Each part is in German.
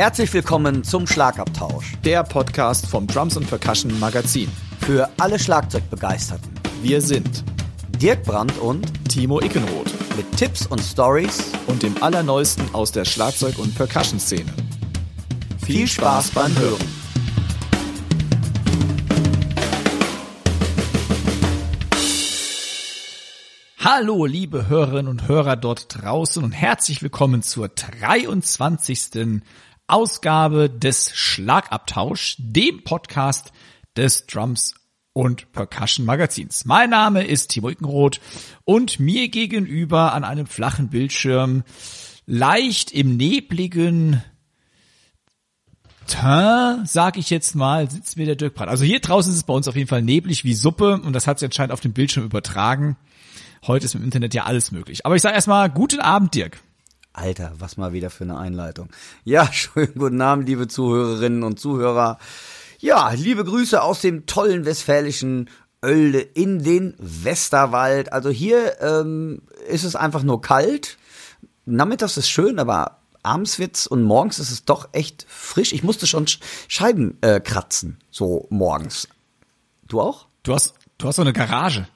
Herzlich willkommen zum Schlagabtausch. Der Podcast vom Drums und Percussion Magazin. Für alle Schlagzeugbegeisterten. Wir sind Dirk Brandt und Timo Ickenroth mit Tipps und Stories und dem Allerneuesten aus der Schlagzeug- und Percussion-Szene. Viel Spaß beim Hören. Hallo, liebe Hörerinnen und Hörer dort draußen und herzlich willkommen zur 23. Ausgabe des Schlagabtausch, dem Podcast des Drums und Percussion Magazins. Mein Name ist Timo Ickenroth und mir gegenüber an einem flachen Bildschirm, leicht im nebligen Teint, sag ich jetzt mal, sitzt mir der Dirk Brandt. Also hier draußen ist es bei uns auf jeden Fall neblig wie Suppe und das hat sich anscheinend auf dem Bildschirm übertragen. Heute ist im Internet ja alles möglich. Aber ich sage erstmal guten Abend, Dirk. Alter, was mal wieder für eine Einleitung. Ja, schönen guten Abend, liebe Zuhörerinnen und Zuhörer. Ja, liebe Grüße aus dem tollen westfälischen Oelde in den Westerwald. Also hier ähm, ist es einfach nur kalt. Nachmittags ist schön, aber abends wird's und morgens ist es doch echt frisch. Ich musste schon Scheiben äh, kratzen, so morgens. Du auch? Du hast, du hast so eine Garage.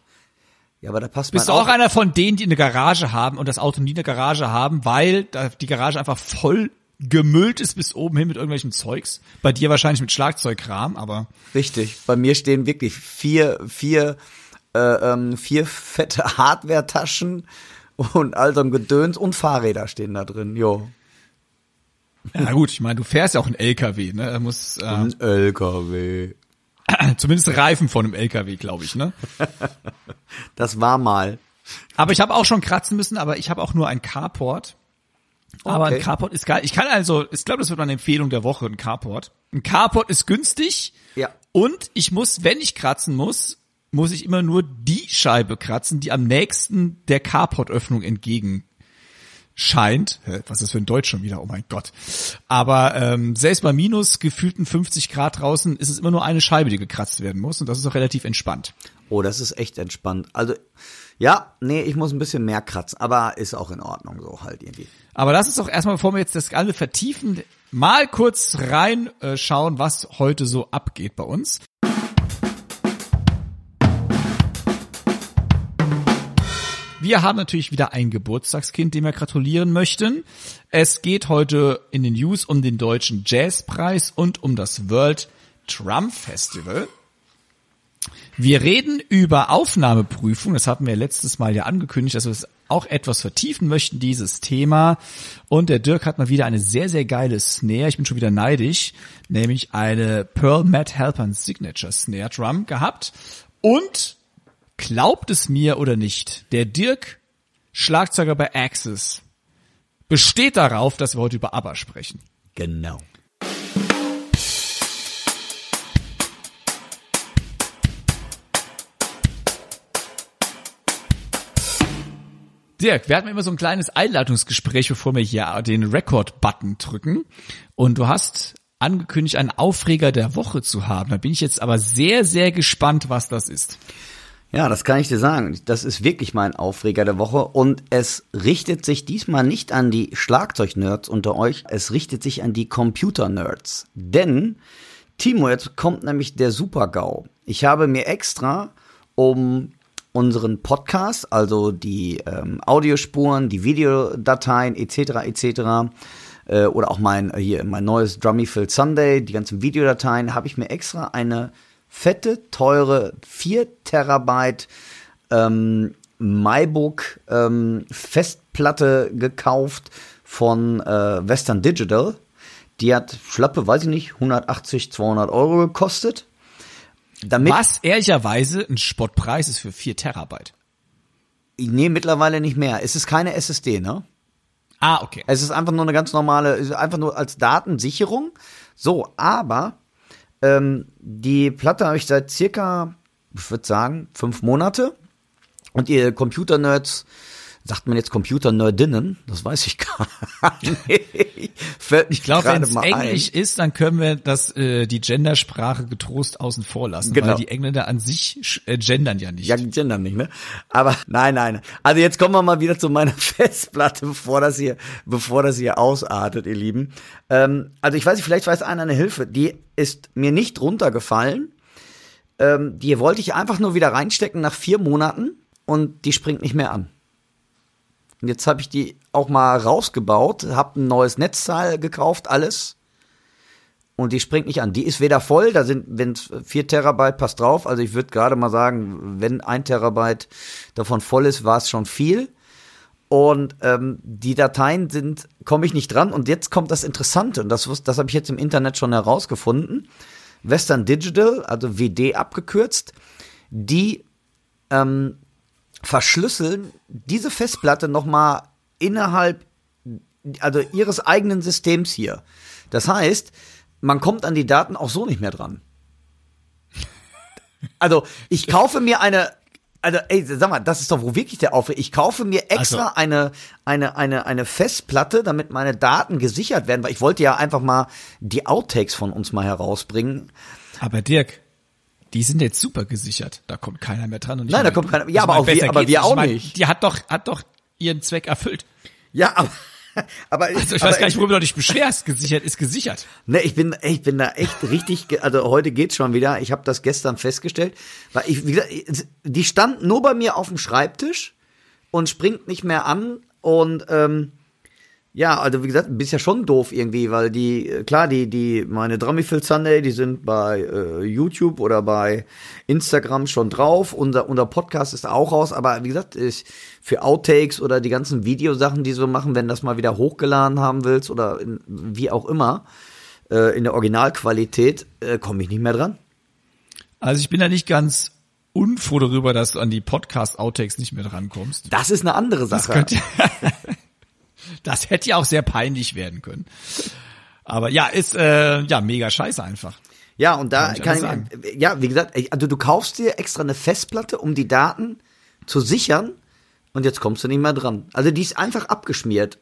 Ja, aber da passt Bist du auch einer von denen, die eine Garage haben und das Auto nie eine Garage haben, weil die Garage einfach voll gemüllt ist bis oben hin mit irgendwelchen Zeugs. Bei dir wahrscheinlich mit Schlagzeugkram, aber. Richtig. Bei mir stehen wirklich vier, vier, äh, ähm, vier fette Hardware-Taschen und all so ein Gedöns und Fahrräder stehen da drin, jo. Ja gut, ich meine, du fährst ja auch ein LKW, ne? Er muss äh, ein LKW. Zumindest Reifen von einem LKW, glaube ich, ne? das war mal. Aber ich habe auch schon kratzen müssen, aber ich habe auch nur ein Carport. Aber okay. ein Carport ist geil. Ich kann also, ich glaube, das wird meine Empfehlung der Woche, ein Carport. Ein Carport ist günstig. Ja. Und ich muss, wenn ich kratzen muss, muss ich immer nur die Scheibe kratzen, die am nächsten der Carport-Öffnung entgegen scheint. Was ist für ein Deutsch schon wieder? Oh mein Gott. Aber ähm, selbst bei minus gefühlten 50 Grad draußen ist es immer nur eine Scheibe, die gekratzt werden muss. Und das ist auch relativ entspannt. Oh, das ist echt entspannt. Also, ja, nee, ich muss ein bisschen mehr kratzen, aber ist auch in Ordnung so halt irgendwie. Aber lass uns doch erstmal, bevor wir jetzt das alle vertiefen, mal kurz reinschauen, was heute so abgeht bei uns. Wir haben natürlich wieder ein Geburtstagskind, dem wir gratulieren möchten. Es geht heute in den News um den deutschen Jazzpreis und um das World Drum Festival. Wir reden über Aufnahmeprüfung. Das hatten wir letztes Mal ja angekündigt, dass wir es auch etwas vertiefen möchten, dieses Thema. Und der Dirk hat mal wieder eine sehr, sehr geile Snare. Ich bin schon wieder neidisch. Nämlich eine Pearl Matt Halpern Signature Snare Drum gehabt. Und Glaubt es mir oder nicht, der Dirk, Schlagzeuger bei Axis, besteht darauf, dass wir heute über ABBA sprechen. Genau. Dirk, wir hatten immer so ein kleines Einleitungsgespräch, bevor wir hier den Record-Button drücken. Und du hast angekündigt, einen Aufreger der Woche zu haben. Da bin ich jetzt aber sehr, sehr gespannt, was das ist. Ja, das kann ich dir sagen. Das ist wirklich mein Aufreger der Woche und es richtet sich diesmal nicht an die Schlagzeugnerds unter euch, es richtet sich an die Computer-Nerds. Denn, Timo, jetzt kommt nämlich der Super-GAU. Ich habe mir extra, um unseren Podcast, also die ähm, Audiospuren, die Videodateien etc. etc. Äh, oder auch mein hier mein neues Drummy Fill Sunday, die ganzen Videodateien, habe ich mir extra eine fette, teure 4 Terabyte ähm, MyBook ähm, Festplatte gekauft von äh, Western Digital. Die hat schlappe, weiß ich nicht, 180, 200 Euro gekostet. Damit Was ehrlicherweise ein Spottpreis ist für 4 Terabyte. Nee, mittlerweile nicht mehr. Es ist keine SSD, ne? Ah, okay. Es ist einfach nur eine ganz normale, einfach nur als Datensicherung. So, aber ähm, die Platte habe ich seit circa, ich würde sagen, fünf Monate. Und ihr Computer-Nerds, sagt man jetzt Computer-Nerdinnen? Das weiß ich gar nicht. Fällt ich glaube, wenn es Englisch ein. ist, dann können wir das äh, die Gendersprache getrost außen vor lassen, genau. weil die Engländer an sich äh, gendern ja nicht. Ja, gendern nicht, ne? Aber nein, nein. Also jetzt kommen wir mal wieder zu meiner Festplatte, bevor das hier, bevor das hier ausartet, ihr Lieben. Ähm, also ich weiß nicht, vielleicht weiß einer eine Hilfe. Die ist mir nicht runtergefallen. Ähm, die wollte ich einfach nur wieder reinstecken nach vier Monaten und die springt nicht mehr an. Und jetzt habe ich die auch mal rausgebaut, habe ein neues Netzteil gekauft, alles. Und die springt nicht an. Die ist weder voll, da sind, wenn vier Terabyte passt drauf. Also ich würde gerade mal sagen, wenn ein Terabyte davon voll ist, war es schon viel. Und ähm, die Dateien sind, komme ich nicht dran. Und jetzt kommt das Interessante, und das, das habe ich jetzt im Internet schon herausgefunden. Western Digital, also WD abgekürzt, die ähm, verschlüsseln diese Festplatte nochmal innerhalb also ihres eigenen Systems hier. Das heißt, man kommt an die Daten auch so nicht mehr dran. Also, ich kaufe mir eine, also, ey, sag mal, das ist doch wo wirklich der Aufwand. Ich kaufe mir extra also, eine, eine, eine, eine Festplatte, damit meine Daten gesichert werden, weil ich wollte ja einfach mal die Outtakes von uns mal herausbringen. Aber Dirk, die sind jetzt super gesichert. Da kommt keiner mehr dran. Und Nein, da kommt keiner. Ja, aber auch wir, aber wir auch nicht. Die hat doch, hat doch ihren Zweck erfüllt. Ja, aber aber also ich weiß gar nicht, worüber du dich beschwerst. Gesichert ist gesichert. Ne, ich bin, ich bin da echt richtig. Also heute geht's schon wieder. Ich habe das gestern festgestellt, weil ich, wie gesagt, die stand nur bei mir auf dem Schreibtisch und springt nicht mehr an und ähm, ja, also wie gesagt, bist ja schon doof irgendwie, weil die, klar, die, die, meine Drummyfield Sunday, die sind bei äh, YouTube oder bei Instagram schon drauf. Unser, unser Podcast ist auch raus, aber wie gesagt, ich, für Outtakes oder die ganzen Videosachen, die so machen, wenn das mal wieder hochgeladen haben willst oder in, wie auch immer, äh, in der Originalqualität, äh, komme ich nicht mehr dran. Also ich bin da nicht ganz unfroh darüber, dass du an die Podcast-Outtakes nicht mehr drankommst. Das ist eine andere Sache. Das hätte ja auch sehr peinlich werden können. Aber ja, ist äh, ja mega scheiße einfach. Ja, und da kann, kann ich, ja, wie gesagt, also du kaufst dir extra eine Festplatte, um die Daten zu sichern und jetzt kommst du nicht mehr dran. Also die ist einfach abgeschmiert.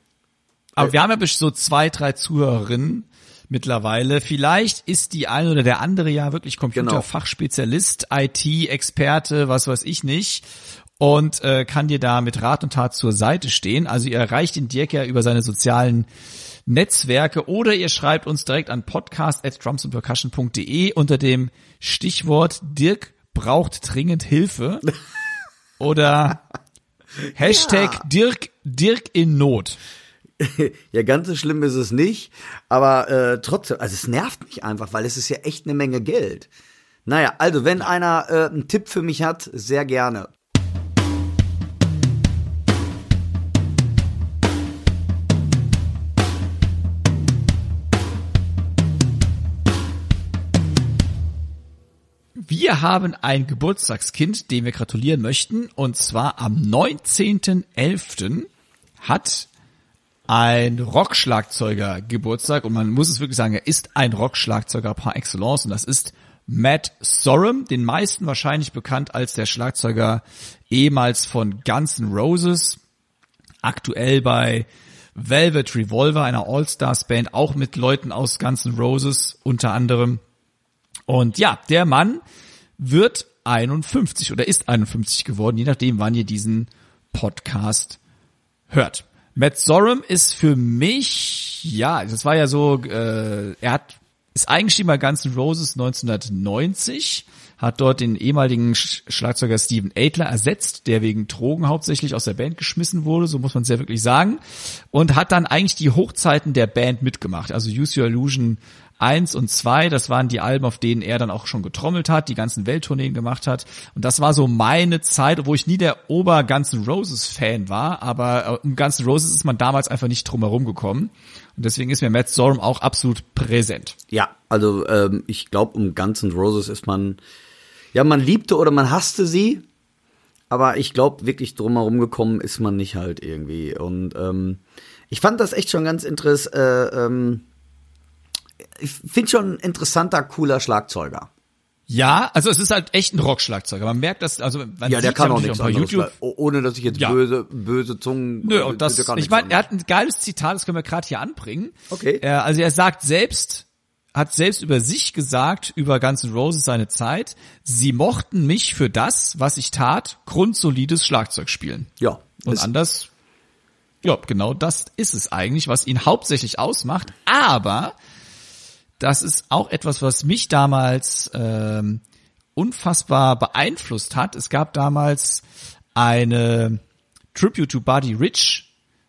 Aber wir haben ja so zwei, drei Zuhörerinnen mittlerweile. Vielleicht ist die eine oder der andere ja wirklich genau. Computerfachspezialist, IT-Experte, was weiß ich nicht und äh, kann dir da mit Rat und Tat zur Seite stehen. Also ihr erreicht den Dirk ja über seine sozialen Netzwerke oder ihr schreibt uns direkt an podcast@drumsandpercussion.de unter dem Stichwort Dirk braucht dringend Hilfe oder Hashtag ja. Dirk Dirk in Not. ja, ganz so schlimm ist es nicht, aber äh, trotzdem, also es nervt mich einfach, weil es ist ja echt eine Menge Geld. Naja, also wenn einer äh, einen Tipp für mich hat, sehr gerne. Wir haben ein Geburtstagskind, dem wir gratulieren möchten. Und zwar am 19.11. hat ein Rockschlagzeuger Geburtstag. Und man muss es wirklich sagen, er ist ein Rockschlagzeuger par excellence. Und das ist Matt Sorum, den meisten wahrscheinlich bekannt als der Schlagzeuger ehemals von Guns N' Roses. Aktuell bei Velvet Revolver, einer All-Stars-Band, auch mit Leuten aus Guns N' Roses unter anderem. Und ja, der Mann wird 51 oder ist 51 geworden, je nachdem, wann ihr diesen Podcast hört. Matt Sorum ist für mich, ja, das war ja so, äh, er hat ist eingestiegen bei Guns N' Roses 1990, hat dort den ehemaligen Schlagzeuger Steven Adler ersetzt, der wegen Drogen hauptsächlich aus der Band geschmissen wurde, so muss man es ja wirklich sagen, und hat dann eigentlich die Hochzeiten der Band mitgemacht. Also Use Your Illusion 1 und 2, das waren die Alben, auf denen er dann auch schon getrommelt hat, die ganzen Welttourneen gemacht hat. Und das war so meine Zeit, wo ich nie der Ober Guns N' Roses Fan war, aber äh, um Guns N' Roses ist man damals einfach nicht drum herum gekommen. Und deswegen ist mir Matt Sorum auch absolut präsent. Ja, also ähm, ich glaube, um Guns N' Roses ist man, ja, man liebte oder man hasste sie, aber ich glaube, wirklich drum herum gekommen ist man nicht halt irgendwie. Und ähm, ich fand das echt schon ganz interessant. Äh, ähm, ich finde schon ein interessanter, cooler Schlagzeuger. Ja, also es ist halt echt ein Rockschlagzeuger. Man merkt das, also man Ja, der kann auch nichts anderes. YouTube. ohne dass ich jetzt Ja. böse, böse Zungen. Nö, äh, und das, ich meine, er hat ein geiles Zitat, das können wir gerade hier anbringen. Okay. Er, also er sagt selbst, hat selbst über sich gesagt, über Guns N' Roses seine Zeit, sie mochten mich für das, was ich tat, grundsolides Schlagzeug spielen. Ja. Und anders, ja, genau das ist es eigentlich, was ihn hauptsächlich ausmacht. Aber das ist auch etwas, was mich damals ähm, unfassbar beeinflusst hat. Es gab damals eine Tribute to Buddy Rich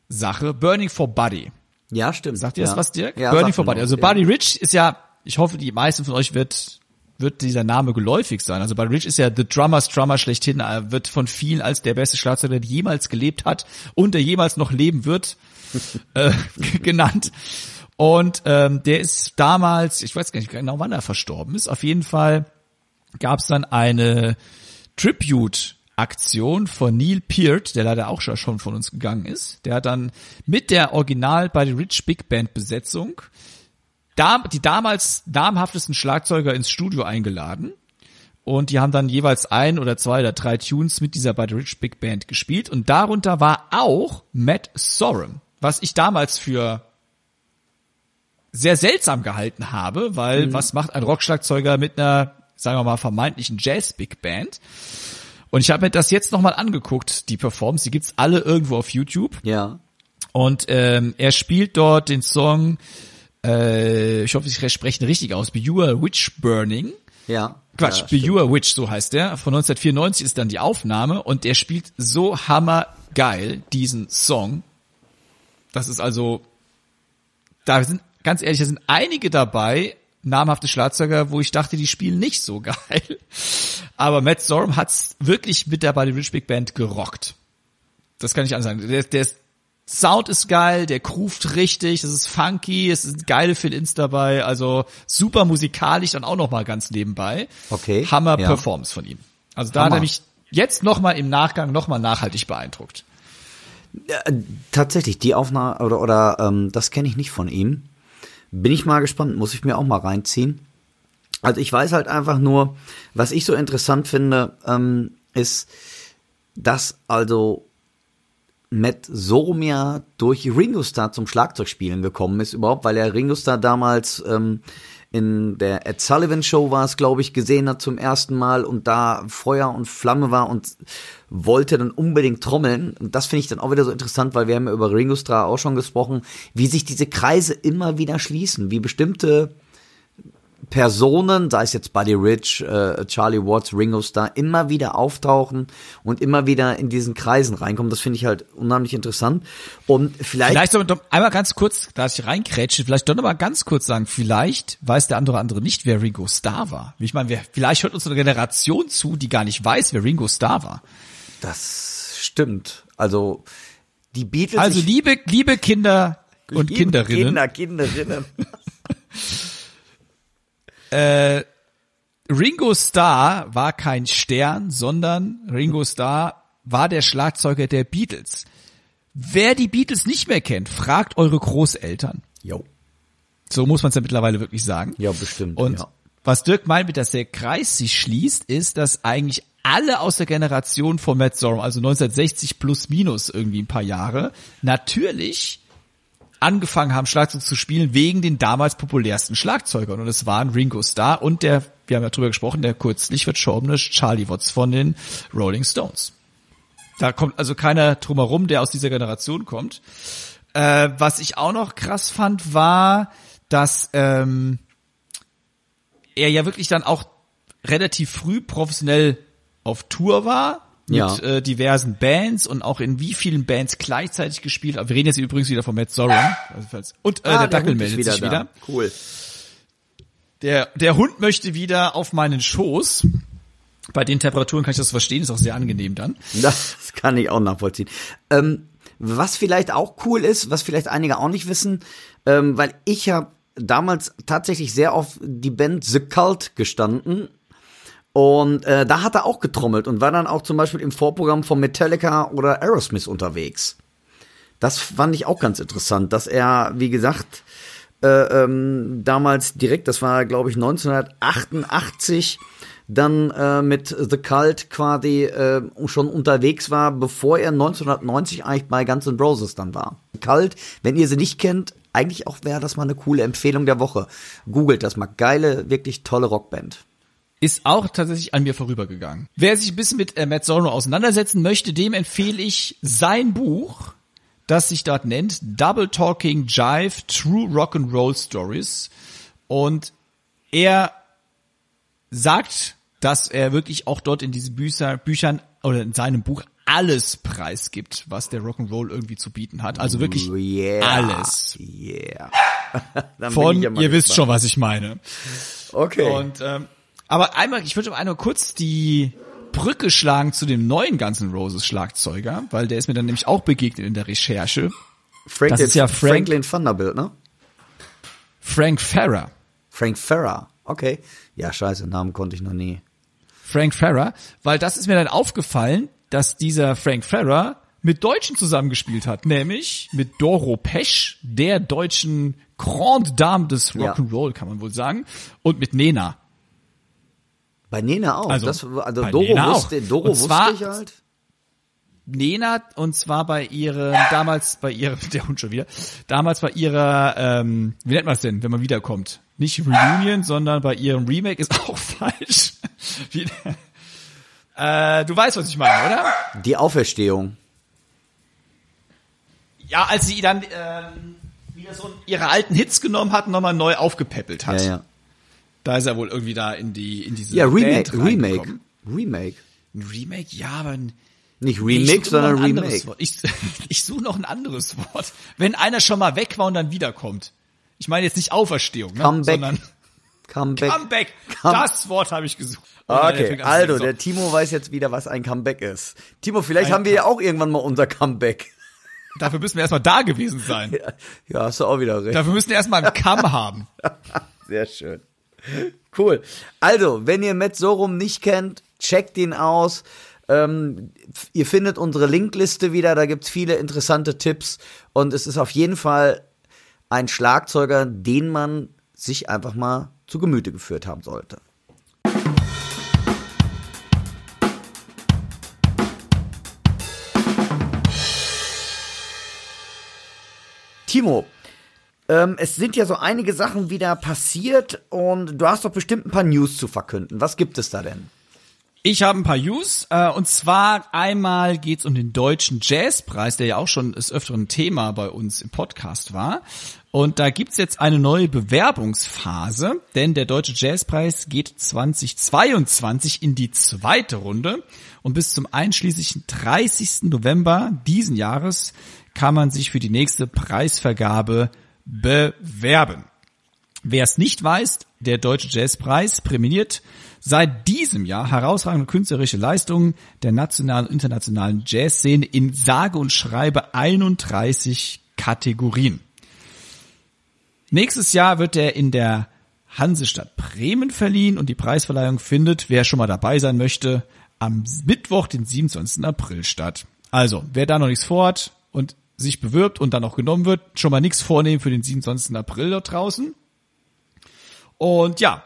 Sache, Burning for Buddy. ja, stimmt. Sagt ihr ja. das was, Dirk? Ja, Burning for Buddy. Also ja. Buddy Rich ist ja, ich hoffe, die meisten von euch wird wird dieser Name geläufig sein. Also Buddy Rich ist ja the Drummers Drummer schlechthin. Er wird von vielen als der beste Schlagzeuger, der jemals gelebt hat und der jemals noch leben wird, äh, genannt. Und ähm, der ist damals, ich weiß gar nicht genau, wann er verstorben ist. Auf jeden Fall gab es dann eine Tribute-Aktion von Neil Peart, der leider auch schon von uns gegangen ist. Der hat dann mit der Original bei der Rich Big Band Besetzung die damals namhaftesten Schlagzeuger ins Studio eingeladen. Und die haben dann jeweils ein oder zwei oder drei Tunes mit dieser By the Rich Big Band gespielt. Und darunter war auch Matt Sorum, was ich damals für sehr seltsam gehalten habe, weil was macht ein Rockschlagzeuger mit einer, sagen wir mal, vermeintlichen Jazz-Big Band? Und ich habe mir das jetzt nochmal angeguckt, die Performance, die gibt's alle irgendwo auf YouTube. Ja. Und ähm, er spielt dort den Song, äh, ich hoffe, ich spreche ihn richtig aus, Be You a Witch Burning. Ja. Quatsch, ja, Be You a Witch, so heißt der. Von 1994 ist dann die Aufnahme und er spielt so hammergeil diesen Song. Das ist also, da sind, ganz ehrlich, da sind einige dabei, namhafte Schlagzeuger, wo ich dachte, die spielen nicht so geil. Aber Matt Sorum hat's wirklich mit der Buddy Rich Big Band gerockt. Das kann ich ansagen. Der, der Sound ist geil, der groovt richtig, es ist funky, es sind geile Fill-Ins dabei, also super musikalisch dann auch noch mal ganz nebenbei. Okay, Hammer ja. Performance von ihm. Also da hat Hammer. er mich jetzt noch mal im Nachgang noch mal nachhaltig beeindruckt. Tatsächlich, die Aufnahme oder, oder ähm, das kenne ich nicht von ihm. Bin ich mal gespannt, muss ich mir auch mal reinziehen. Also ich weiß halt einfach nur, was ich so interessant finde, ähm, ist, dass also Matt Sorum ja durch Ringo Starr zum Schlagzeugspielen gekommen ist, überhaupt, weil er Ringo Starr damals ähm, in der Ed Sullivan Show war es, glaube ich, gesehen hat zum ersten Mal und da Feuer und Flamme war und wollte dann unbedingt trommeln. Und das finde ich dann auch wieder so interessant, weil wir haben ja über Ringo Starr auch schon gesprochen, wie sich diese Kreise immer wieder schließen, wie bestimmte Personen, sei es jetzt Buddy Rich, äh, Charlie Watts, Ringo Starr, immer wieder auftauchen und immer wieder in diesen Kreisen reinkommen. Das finde ich halt unheimlich interessant. Und vielleicht, Vielleicht doch einmal ganz kurz, da ich reinkrätsche, vielleicht doch noch mal ganz kurz sagen, vielleicht weiß der andere andere nicht, wer Ringo Starr war. Ich meine, vielleicht hört uns eine Generation zu, die gar nicht weiß, wer Ringo Starr war. das stimmt. Also die Beatles. Also liebe, liebe Kinder und liebe Kinderinnen, Kinder, Kinderinnen. Ringo Starr war kein Stern, sondern Ringo Starr war der Schlagzeuger der Beatles. Wer die Beatles nicht mehr kennt, fragt eure Großeltern. Jo. So muss man es ja mittlerweile wirklich sagen. Ja, bestimmt. Und ja. was Dirk meint, mit dass der Kreis sich schließt, ist, dass eigentlich alle aus der Generation von Matt Sorum, also 1960 plus minus irgendwie ein paar Jahre, natürlich angefangen haben, Schlagzeug zu spielen wegen den damals populärsten Schlagzeugern. Und es waren Ringo Starr und der, wir haben ja drüber gesprochen, der kürzlich verstorbene Charlie Watts von den Rolling Stones. Da kommt also keiner drumherum, der aus dieser Generation kommt. Äh, was ich auch noch krass fand, war, dass ähm, er ja wirklich dann auch relativ früh professionell auf Tour war mit Ja. äh, diversen Bands und auch in wie vielen Bands gleichzeitig gespielt. Wir reden jetzt übrigens wieder von Matt Sorum. Also Und äh, Ah, der Dackel Hund ist meldet sich da. wieder. Cool. Der, der Hund möchte wieder auf meinen Schoß. Bei den Temperaturen kann ich das verstehen, ist auch sehr angenehm dann. Das kann ich auch nachvollziehen. Ähm, was vielleicht auch cool ist, was vielleicht einige auch nicht wissen, ähm, weil ich habe damals tatsächlich sehr auf die Band The Cult gestanden. Und äh, da hat er auch getrommelt und war dann auch zum Beispiel im Vorprogramm von Metallica oder Aerosmith unterwegs. Das fand ich auch ganz interessant, dass er, wie gesagt, äh, ähm, damals direkt, das war glaube ich 1988, dann äh, mit The Cult quasi äh, schon unterwegs war, bevor er 1990 eigentlich bei Guns N' Roses dann war. Cult, wenn ihr sie nicht kennt, eigentlich auch wäre das mal eine coole Empfehlung der Woche. Googelt das mal. Geile, wirklich tolle Rockband ist auch tatsächlich an mir vorübergegangen. Wer sich ein bisschen mit äh, Matt Sorum auseinandersetzen möchte, dem empfehle ich sein Buch, das sich dort nennt Double Talking Jive True Rock and Roll Stories. Und er sagt, dass er wirklich auch dort in diesen Bücher, Büchern oder in seinem Buch alles preisgibt, was der Rock'n'Roll irgendwie zu bieten hat. Also wirklich yeah. alles. Yeah. Von, ich ihr ja mal wisst gespannt. schon, was ich meine. Okay. Und ähm, aber einmal, ich würde einmal kurz die Brücke schlagen zu dem neuen Guns N' Roses Schlagzeuger, weil der ist mir dann nämlich auch begegnet in der Recherche. Franklin, das ist ja Frank- Franklin Thunderbolt, ne? Frank Farrer. Frank Ferrer. Okay. Ja, scheiße, Namen konnte ich noch nie. Frank Farrer, weil das ist mir dann aufgefallen, dass dieser Frank Farrer mit Deutschen zusammengespielt hat, nämlich mit Doro Pesch, der deutschen Grande Dame des Ja. Rock'n'Roll, kann man wohl sagen, und mit Nena. Bei Nena auch. Also, das, also Doro Nena wusste, auch. Doro wusste ich halt. Nena und zwar bei ihrem damals bei ihrer der Hund schon wieder damals bei ihrer ähm, wie nennt man es denn wenn man wiederkommt nicht Reunion sondern bei ihrem Remake ist auch falsch wie, äh, du weißt was ich meine oder Die Auferstehung. ja als sie dann ähm, wieder so ihre alten Hits genommen hat und nochmal neu aufgepäppelt hat Ja, ja. Da ist er wohl irgendwie da in die in diese Ja, Remake, Remake. Remake. ein Remake ja aber ein Nicht noch sondern Remake. Ich, ich suche noch ein anderes Wort. Wenn einer schon mal weg war und dann wiederkommt. Ich meine jetzt nicht Auferstehung, ne? Comeback. sondern Comeback. Comeback. Come- Das Wort habe ich gesucht. Dann Okay, also der Timo weiß jetzt wieder, was ein Comeback ist. Timo, vielleicht Ein haben wir ja auch irgendwann mal unser Comeback. dafür müssen wir erstmal da gewesen sein. Ja, hast du auch wieder recht. Dafür müssen wir erstmal einen Kamm haben. Sehr schön. Cool. Also, wenn ihr Matt Sorum nicht kennt, checkt ihn aus. Ähm, ihr findet unsere Linkliste wieder, da gibt's viele interessante Tipps und es ist auf jeden Fall ein Schlagzeuger, den man sich einfach mal zu Gemüte geführt haben sollte. Timo, ähm, es sind ja so einige Sachen wieder passiert und du hast doch bestimmt ein paar News zu verkünden. Was gibt es da denn? Ich habe ein paar News äh, und zwar einmal geht's um den deutschen Jazzpreis, der ja auch schon des öfteren Thema bei uns im Podcast war. Und da gibt's jetzt eine neue Bewerbungsphase, denn der deutsche Jazzpreis geht 2022 in die zweite Runde und bis zum einschließlichen 30. November diesen Jahres kann man sich für die nächste Preisvergabe bewerben. Wer es nicht weiß, der Deutsche Jazzpreis prämiert seit diesem Jahr herausragende künstlerische Leistungen der nationalen und internationalen Jazzszene in sage und schreibe 31 Kategorien. Nächstes Jahr wird er in der Hansestadt Bremen verliehen und die Preisverleihung findet, wer schon mal dabei sein möchte, am Mittwoch, den 27. April statt. Also, wer da noch nichts vorhat und sich bewirbt und dann auch genommen wird, schon mal nichts vornehmen für den 27. April dort draußen. Und ja,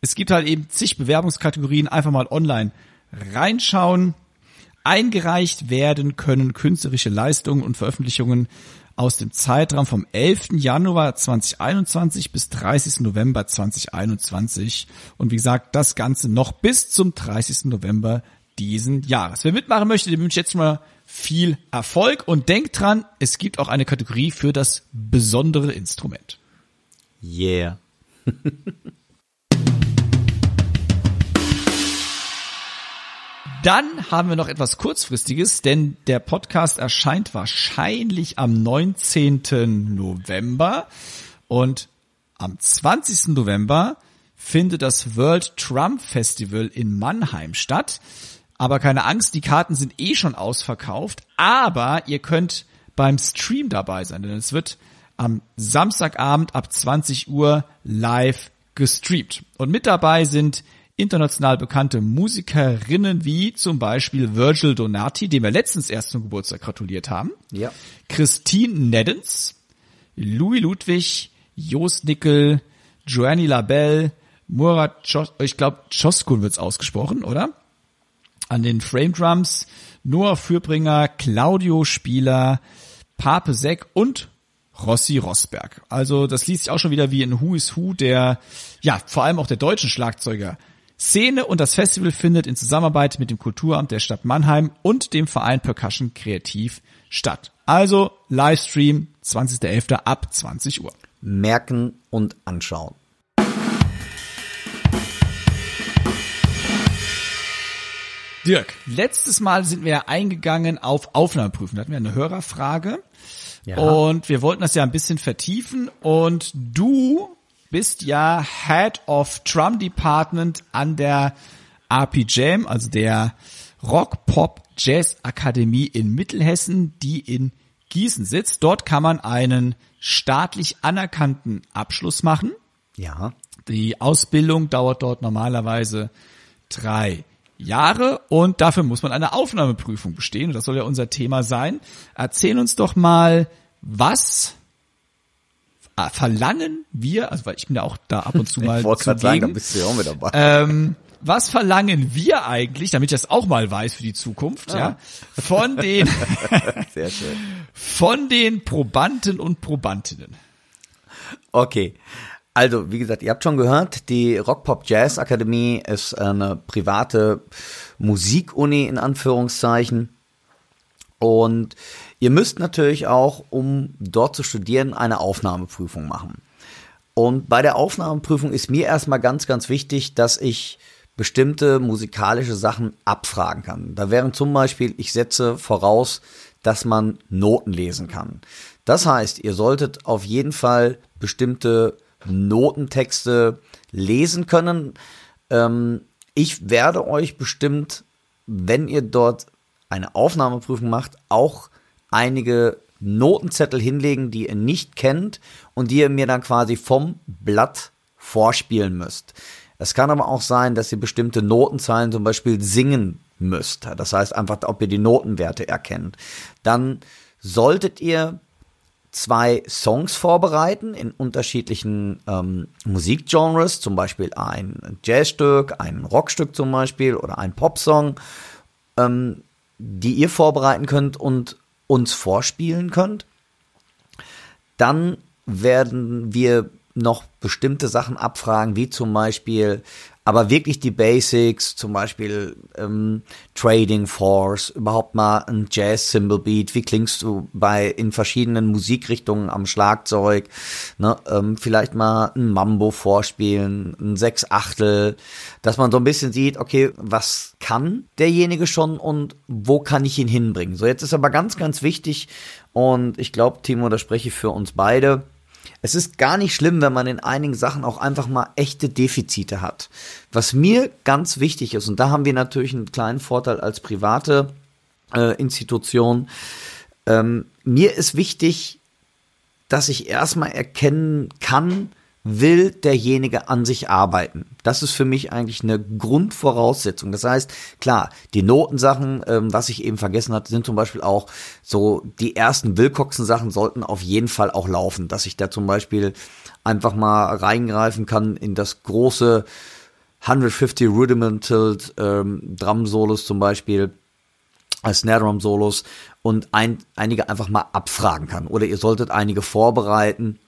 es gibt halt eben zig Bewerbungskategorien, einfach mal online reinschauen. Eingereicht werden können künstlerische Leistungen und Veröffentlichungen aus dem Zeitraum vom 11. Januar 2021 bis 30. November 2021. Und wie gesagt, das Ganze noch bis zum 30. November diesen Jahres. Wer mitmachen möchte, dem wünsche ich jetzt mal viel Erfolg und denkt dran, es gibt auch eine Kategorie für das besondere Instrument. Yeah. Dann haben wir noch etwas kurzfristiges, denn der Podcast erscheint wahrscheinlich am 19. November und am 20. November findet das World Trump Festival in Mannheim statt. Aber keine Angst, die Karten sind eh schon ausverkauft, aber ihr könnt beim Stream dabei sein, denn es wird am Samstagabend ab 20 Uhr live gestreamt. Und mit dabei sind international bekannte Musikerinnen wie zum Beispiel Virgil Donati, dem wir letztens erst zum Geburtstag gratuliert haben, Ja. Christine Neddens, Louis Ludwig, Jost Nickel, Joanny Labelle, Murat, Chos ich glaube, Choskun wird's ausgesprochen, oder? An den Frame Drums Noah Fürbringer, Claudio Spieler, Pape Seck und Rossi Rosberg. Also das liest sich auch schon wieder wie ein Who is Who der, ja, vor allem auch der deutschen Schlagzeuger Szene und das Festival findet in Zusammenarbeit mit dem Kulturamt der Stadt Mannheim und dem Verein Percussion Kreativ statt. Also Livestream 20.11. ab 20 Uhr. Merken und anschauen. Dirk, letztes Mal sind wir ja eingegangen auf Aufnahmeprüfen. Da hatten wir eine Hörerfrage. Ja. Und wir wollten das ja ein bisschen vertiefen. Und du bist ja Head of Drum Department an der RP Jam, also der Rock Pop Jazz Akademie in Mittelhessen, die in Gießen sitzt. Dort kann man einen staatlich anerkannten Abschluss machen. Ja. Die Ausbildung dauert dort normalerweise drei Jahre und dafür muss man eine Aufnahmeprüfung bestehen. Und das soll ja unser Thema sein. Erzähl uns doch mal, was verlangen wir, also weil ich bin ja auch da ab und zu mal ich gerade sagen, da bist du ja auch mit dabei. Ähm, was verlangen wir eigentlich, damit ich das auch mal weiß für die Zukunft, ah. ja, von den, Sehr schön. von den Probanden und Probandinnen? Okay. Also, wie gesagt, ihr habt schon gehört, die Rock Pop Jazz Akademie ist eine private Musikuni in Anführungszeichen. Und ihr müsst natürlich auch, um dort zu studieren, eine Aufnahmeprüfung machen. Und bei der Aufnahmeprüfung ist mir erstmal ganz, ganz wichtig, dass ich bestimmte musikalische Sachen abfragen kann. Da wären zum Beispiel, ich setze voraus, dass man Noten lesen kann. Das heißt, ihr solltet auf jeden Fall bestimmte Notentexte lesen können. Ähm, ich werde euch bestimmt, wenn ihr dort eine Aufnahmeprüfung macht, auch einige Notenzettel hinlegen, die ihr nicht kennt und die ihr mir dann quasi vom Blatt vorspielen müsst. Es kann aber auch sein, dass ihr bestimmte Notenzeilen zum Beispiel singen müsst. Das heißt einfach, ob ihr die Notenwerte erkennt. Dann solltet ihr zwei Songs vorbereiten in unterschiedlichen ähm, Musikgenres, zum Beispiel ein Jazzstück, ein Rockstück zum Beispiel oder ein Popsong, ähm, die ihr vorbereiten könnt und uns vorspielen könnt. Dann werden wir noch bestimmte Sachen abfragen, wie zum Beispiel, aber wirklich die Basics, zum Beispiel ähm, Trading Force, überhaupt mal ein Jazz Cymbal Beat, wie klingst du bei in verschiedenen Musikrichtungen am Schlagzeug, ne, ähm, vielleicht mal ein Mambo vorspielen, ein Sechsachtel, dass man so ein bisschen sieht, okay, was kann derjenige schon und wo kann ich ihn hinbringen. So jetzt ist aber ganz, ganz wichtig und ich glaube, Timo, da spreche ich für uns beide es ist gar nicht schlimm, wenn man in einigen Sachen auch einfach mal echte Defizite hat. Was mir ganz wichtig ist, und da haben wir natürlich einen kleinen Vorteil als private äh, Institution, ähm, mir ist wichtig, dass ich erstmal erkennen kann, will derjenige an sich arbeiten. Das ist für mich eigentlich eine Grundvoraussetzung. Das heißt, klar, die Notensachen, ähm, was ich eben vergessen hatte, sind zum Beispiel auch so, die ersten Willkoxen-Sachen sollten auf jeden Fall auch laufen, dass ich da zum Beispiel einfach mal reingreifen kann in das große 150 Rudimental ähm, Drum-Solos zum Beispiel, als Snare Drum Solos und ein, einige einfach mal abfragen kann. Oder ihr solltet einige vorbereiten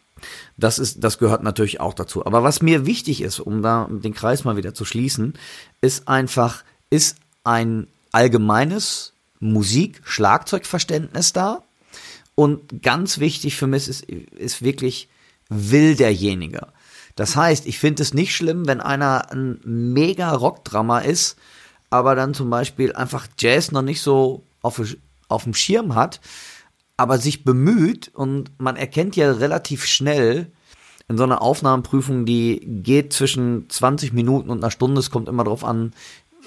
das ist, das gehört natürlich auch dazu. Aber was mir wichtig ist, um da den Kreis mal wieder zu schließen, ist einfach, ist ein allgemeines Musik-Schlagzeugverständnis da. Und ganz wichtig für mich ist, ist wirklich, will derjenige. Das heißt, ich finde es nicht schlimm, wenn einer ein mega Rockdrama ist, aber dann zum Beispiel einfach Jazz noch nicht so auf, auf dem Schirm hat aber sich bemüht und man erkennt ja relativ schnell in so einer Aufnahmeprüfung, die geht zwischen 20 Minuten und einer Stunde, es kommt immer drauf an,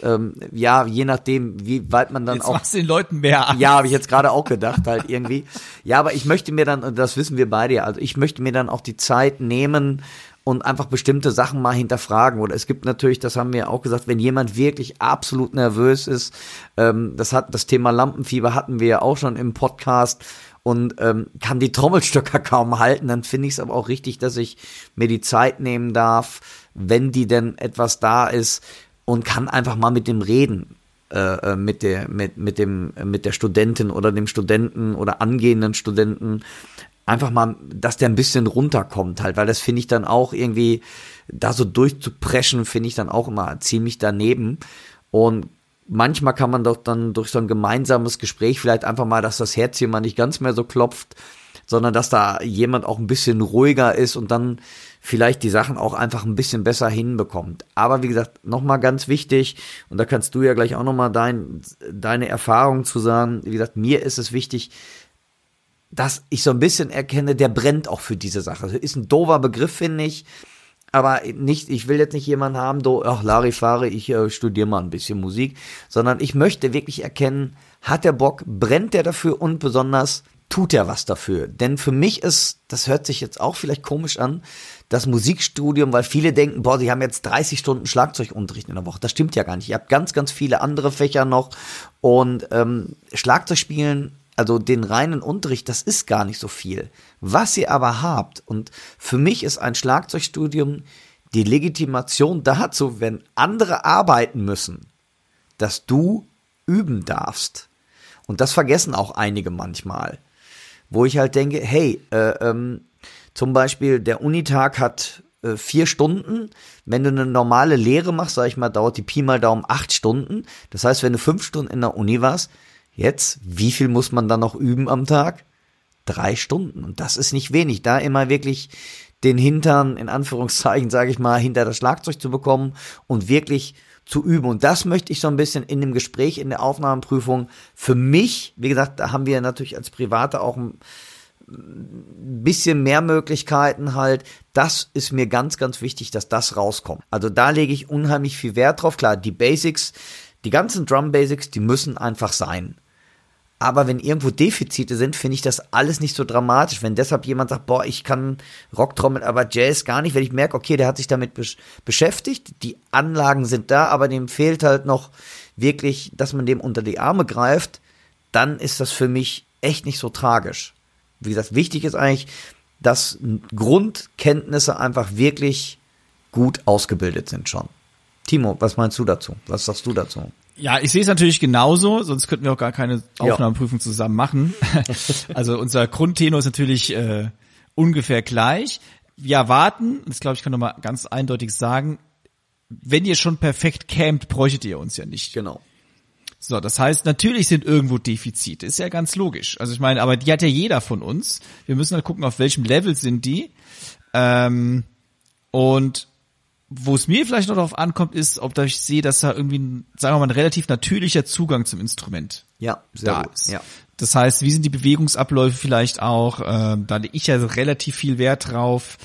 ähm, ja, je nachdem, wie weit man dann jetzt auch. Machst den Leuten mehr an. Ja, habe ich jetzt gerade auch gedacht, halt irgendwie. Ja, aber ich möchte mir dann, das wissen wir beide ja, also ich möchte mir dann auch die Zeit nehmen und einfach bestimmte Sachen mal hinterfragen. Oder es gibt natürlich, das haben wir auch gesagt, wenn jemand wirklich absolut nervös ist, ähm, das hat das Thema Lampenfieber hatten wir ja auch schon im Podcast und ähm, kann die Trommelstöcker kaum halten, dann finde ich es aber auch richtig, dass ich mir die Zeit nehmen darf, wenn die denn etwas da ist und kann einfach mal mit dem reden. Äh, äh mit der mit mit dem mit der Studentin oder dem Studenten oder angehenden Studenten einfach mal, dass der ein bisschen runterkommt halt, weil das finde ich dann auch irgendwie, da so durchzupreschen, finde ich dann auch immer ziemlich daneben. Und manchmal kann man doch dann durch so ein gemeinsames Gespräch vielleicht einfach mal, dass das Herz hier mal nicht ganz mehr so klopft, sondern dass da jemand auch ein bisschen ruhiger ist und dann vielleicht die Sachen auch einfach ein bisschen besser hinbekommt. Aber wie gesagt, nochmal ganz wichtig, und da kannst du ja gleich auch nochmal dein, deine Erfahrung zu sagen. Wie gesagt, mir ist es wichtig, dass ich so ein bisschen erkenne, der brennt auch für diese Sache. Ist ein doofer Begriff, finde ich. Aber nicht, ich will jetzt nicht jemanden haben, do, ach, Larifare, ich äh, studiere mal ein bisschen Musik, sondern ich möchte wirklich erkennen, hat der Bock, brennt der dafür und besonders tut er was dafür. Denn für mich ist, das hört sich jetzt auch vielleicht komisch an, das Musikstudium, weil viele denken, boah, sie haben jetzt 30 Stunden Schlagzeugunterricht in der Woche. Das stimmt ja gar nicht. Ihr habt ganz, ganz viele andere Fächer noch und ähm, Schlagzeugspielen also den reinen Unterricht, das ist gar nicht so viel. Was ihr aber habt, und für mich ist ein Schlagzeugstudium die Legitimation dazu, wenn andere arbeiten müssen, dass du üben darfst. Und das vergessen auch einige manchmal. Wo ich halt denke, hey, äh, ähm, zum Beispiel der Unitag hat äh, vier Stunden. Wenn du eine normale Lehre machst, sag ich mal, dauert die Pi mal Daumen acht Stunden. Das heißt, wenn du fünf Stunden in der Uni warst, Jetzt, wie viel muss man dann noch üben am Tag? Drei Stunden. Und das ist nicht wenig. Da immer wirklich den Hintern, in Anführungszeichen, sage ich mal, hinter das Schlagzeug zu bekommen und wirklich zu üben. Und das möchte ich so ein bisschen in dem Gespräch, in der Aufnahmeprüfung für mich, wie gesagt, da haben wir natürlich als Private auch ein bisschen mehr Möglichkeiten halt. Das ist mir ganz, ganz wichtig, dass das rauskommt. Also da lege ich unheimlich viel Wert drauf. Klar, die Basics, die ganzen Drum Basics, die müssen einfach sein. Aber wenn irgendwo Defizite sind, finde ich das alles nicht so dramatisch. Wenn deshalb jemand sagt, boah, ich kann Rocktrommel, aber Jazz gar nicht, wenn ich merke, okay, der hat sich damit besch beschäftigt, die Anlagen sind da, aber dem fehlt halt noch wirklich, dass man dem unter die Arme greift, dann ist das für mich echt nicht so tragisch. Wie gesagt, wichtig ist eigentlich, dass Grundkenntnisse einfach wirklich gut ausgebildet sind schon. Timo, was meinst du dazu? Was sagst du dazu? Ja, ich sehe es natürlich genauso, sonst könnten wir auch gar keine Aufnahmeprüfung zusammen machen. also unser Grundtenor ist natürlich äh, ungefähr gleich. Wir erwarten, das glaube ich kann nochmal ganz eindeutig sagen, wenn ihr schon perfekt campt, bräuchtet ihr uns ja nicht. Genau. So, das heißt, natürlich sind irgendwo Defizite, ist ja ganz logisch. Also ich meine, aber die hat ja jeder von uns. Wir müssen halt gucken, auf welchem Level sind die. Ähm, und wo es mir vielleicht noch darauf ankommt, ist, ob ich sehe, dass da irgendwie, sagen wir mal, ein relativ natürlicher Zugang zum Instrument ja, da gut. ist. Ja. Das heißt, wie sind die Bewegungsabläufe vielleicht auch? Ähm, da lege ich ja relativ viel Wert drauf.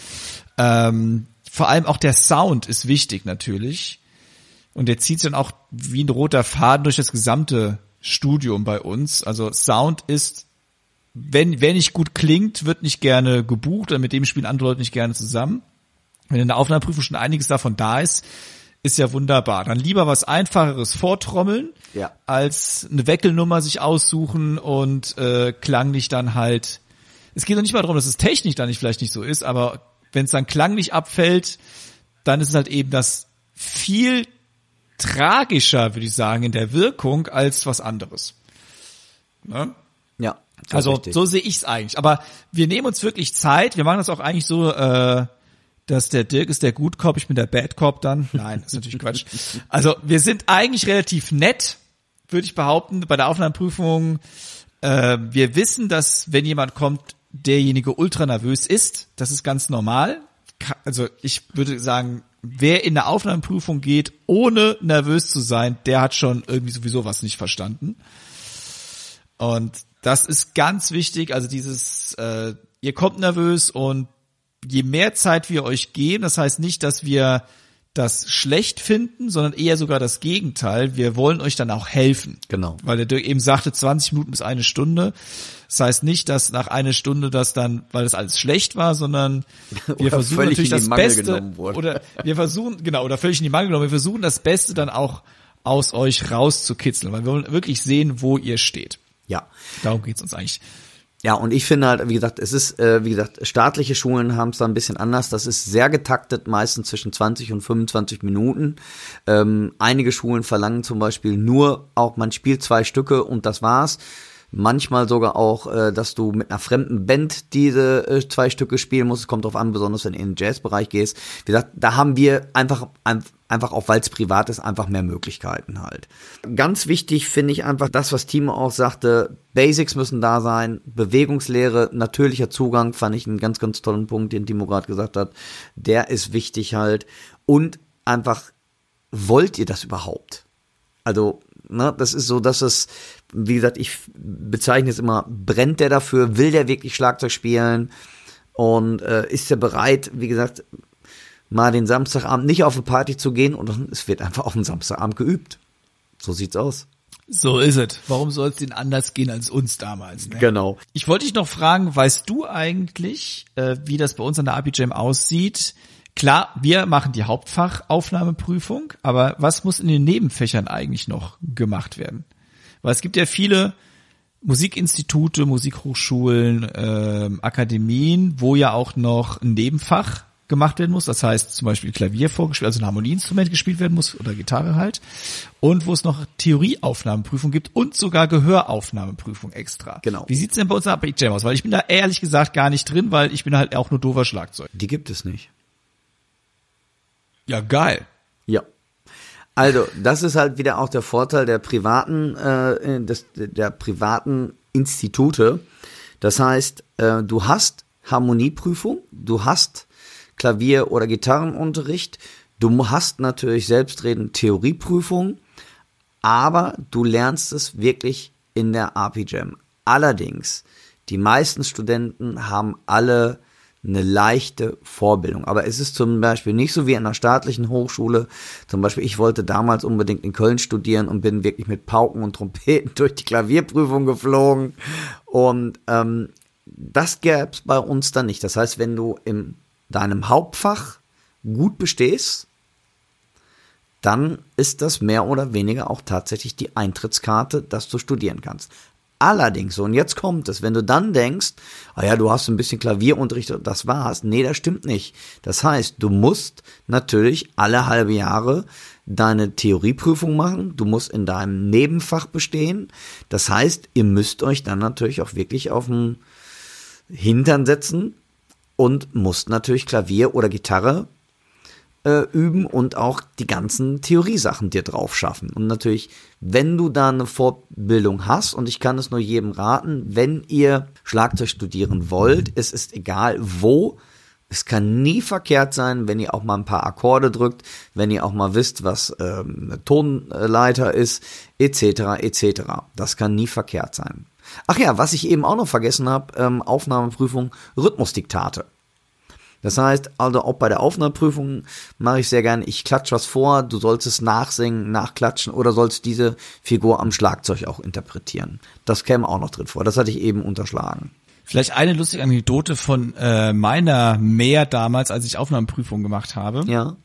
Ähm, vor allem auch der Sound ist wichtig natürlich. Und der zieht sich dann auch wie ein roter Faden durch das gesamte Studium bei uns. Also Sound ist, wenn, wenn nicht gut klingt, wird nicht gerne gebucht oder mit dem spielen andere Leute nicht gerne zusammen. Wenn in der Aufnahmeprüfung schon einiges davon da ist, ist ja wunderbar. Dann lieber was einfacheres vortrommeln, ja. als eine Weckelnummer sich aussuchen und äh, klanglich dann halt. Es geht doch nicht mal darum, dass es technisch dann nicht vielleicht nicht so ist, aber wenn es dann klanglich abfällt, dann ist es halt eben das viel tragischer, würde ich sagen, in der Wirkung als was anderes. Ne? Ja. Also richtig. so sehe ich es eigentlich. Aber wir nehmen uns wirklich Zeit. Wir machen das auch eigentlich so. Äh, dass der Dirk ist der Good Cop, ich bin der Bad Cop dann. Nein, ist natürlich Quatsch. Also wir sind eigentlich relativ nett, würde ich behaupten, bei der Aufnahmeprüfung. Äh, wir wissen, dass wenn jemand kommt, derjenige ultra nervös ist, das ist ganz normal. Also ich würde sagen, wer in der Aufnahmeprüfung geht, ohne nervös zu sein, der hat schon irgendwie sowieso was nicht verstanden. Und das ist ganz wichtig, also dieses, äh, ihr kommt nervös und je mehr Zeit wir euch geben, das heißt nicht, dass wir das schlecht finden, sondern eher sogar das Gegenteil. Wir wollen euch dann auch helfen. Genau. Weil der Dirk eben sagte 20 Minuten bis eine Stunde. Das heißt nicht, dass nach einer Stunde das dann, weil das alles schlecht war, sondern wir versuchen natürlich das Mangel Beste oder wir versuchen genau oder völlig in die Mangel genommen. Wir versuchen das Beste dann auch aus euch rauszukitzeln, weil wir wollen wirklich sehen, wo ihr steht. Ja. Darum geht's uns eigentlich. Ja, und ich finde halt, wie gesagt, es ist, äh, wie gesagt, staatliche Schulen haben es da ein bisschen anders. Das ist sehr getaktet, meistens zwischen 20 und 25 Minuten. Ähm, einige Schulen verlangen zum Beispiel nur auch, man spielt zwei Stücke und das war's. Manchmal sogar auch, äh, dass du mit einer fremden Band diese äh, zwei Stücke spielen musst. Es kommt drauf an, besonders wenn du in den Jazzbereich gehst. Wie gesagt, da haben wir einfach, ein- einfach auch, weil es privat ist, einfach mehr Möglichkeiten halt. Ganz wichtig finde ich einfach das, was Timo auch sagte. Basics müssen da sein. Bewegungslehre, natürlicher Zugang fand ich einen ganz, ganz tollen Punkt, den Timo gerade gesagt hat. Der ist wichtig halt. Und einfach, wollt ihr das überhaupt? Also, ne, das ist so, dass es, wie gesagt, ich bezeichne es immer, brennt der dafür, will der wirklich Schlagzeug spielen und äh, ist er bereit, wie gesagt, mal den Samstagabend nicht auf eine Party zu gehen und es wird einfach auf den Samstagabend geübt. So sieht's aus. So ist es. Warum soll es denn anders gehen als uns damals? Ne? Genau. Ich wollte dich noch fragen, weißt du eigentlich, äh, wie das bei uns an der APJam aussieht? Klar, wir machen die Hauptfachaufnahmeprüfung, aber was muss in den Nebenfächern eigentlich noch gemacht werden? Weil es gibt ja viele Musikinstitute, Musikhochschulen, ähm, Akademien, wo ja auch noch ein Nebenfach gemacht werden muss. Das heißt zum Beispiel Klavier vorgespielt, also ein Harmonieinstrument gespielt werden muss oder Gitarre halt. Und wo es noch Theorieaufnahmeprüfung gibt und sogar Gehöraufnahmeprüfung extra. Genau. Wie sieht's denn bei uns an der Jam aus? Weil ich bin da ehrlich gesagt gar nicht drin, weil ich bin halt auch nur dover Schlagzeug. Die gibt es nicht. Ja, geil. Ja. Also, das ist halt wieder auch der Vorteil der privaten, äh, des, der privaten Institute. Das heißt, äh, du hast Harmonieprüfung, du hast Klavier- oder Gitarrenunterricht, du hast natürlich selbstredend Theorieprüfung, aber du lernst es wirklich in der RP-Jam. Allerdings, die meisten Studenten haben alle eine leichte Vorbildung. Aber es ist zum Beispiel nicht so wie an einer staatlichen Hochschule. Zum Beispiel, ich wollte damals unbedingt in Köln studieren und bin wirklich mit Pauken und Trompeten durch die Klavierprüfung geflogen. Und ähm, das gäbe es bei uns dann nicht. Das heißt, wenn du in deinem Hauptfach gut bestehst, dann ist das mehr oder weniger auch tatsächlich die Eintrittskarte, dass du studieren kannst. Allerdings, und jetzt kommt es, wenn du dann denkst, ah ja, du hast ein bisschen Klavierunterricht und das war's. Nee, das stimmt nicht. Das heißt, du musst natürlich alle halbe Jahre deine Theorieprüfung machen, du musst in deinem Nebenfach bestehen. Das heißt, ihr müsst euch dann natürlich auch wirklich auf den Hintern setzen und musst natürlich Klavier oder Gitarre äh, üben und auch die ganzen Theoriesachen dir drauf schaffen. Und natürlich, wenn du da eine Vorbildung hast, und ich kann es nur jedem raten, wenn ihr Schlagzeug studieren wollt, es ist egal wo, es kann nie verkehrt sein, wenn ihr auch mal ein paar Akkorde drückt, wenn ihr auch mal wisst, was ähm, eine Tonleiter ist, etc., etc. Das kann nie verkehrt sein. Ach ja, was ich eben auch noch vergessen habe, ähm, Aufnahmeprüfung, Rhythmusdiktate. Das heißt, also auch bei der Aufnahmeprüfung mache ich sehr gerne, ich klatsch was vor, du sollst es nachsingen, nachklatschen oder sollst diese Figur am Schlagzeug auch interpretieren. Das käme auch noch drin vor. Das hatte ich eben unterschlagen. Vielleicht eine lustige Anekdote von äh, meiner Mehr damals, als ich Aufnahmeprüfung gemacht habe. Ja.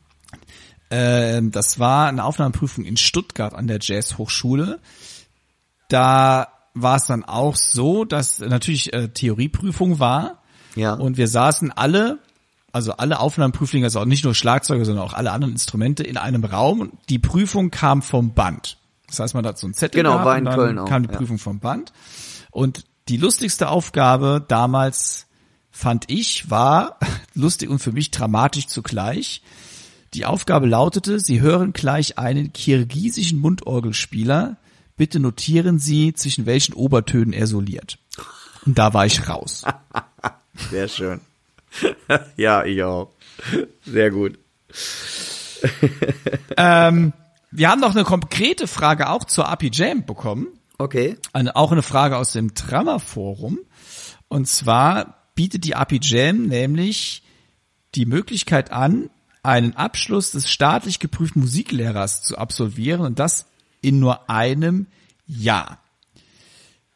Ähm, das war eine Aufnahmeprüfung in Stuttgart an der Jazzhochschule. Da war es dann auch so, dass natürlich äh, Theorieprüfung war Ja. und wir saßen alle, also alle Aufnahmeprüflinge, also auch nicht nur Schlagzeuger, sondern auch alle anderen Instrumente in einem Raum die Prüfung kam vom Band. Das heißt, man hat so ein Zettel Genau, gehabt war in und dann Köln auch, kam die ja. Prüfung vom Band. Und die lustigste Aufgabe damals fand ich war lustig und für mich dramatisch zugleich. Die Aufgabe lautete, Sie hören gleich einen kirgisischen Mundorgelspieler. Bitte notieren Sie, zwischen welchen Obertönen er soliert. Und da war ich raus. Sehr schön. ja, ich auch. Sehr gut. ähm, wir haben noch eine konkrete Frage auch zur API Jam bekommen. Okay. Eine, auch eine Frage aus dem Drummer Forum. Und zwar bietet die API Jam nämlich die Möglichkeit an, einen Abschluss des staatlich geprüften Musiklehrers zu absolvieren und das in nur einem Jahr.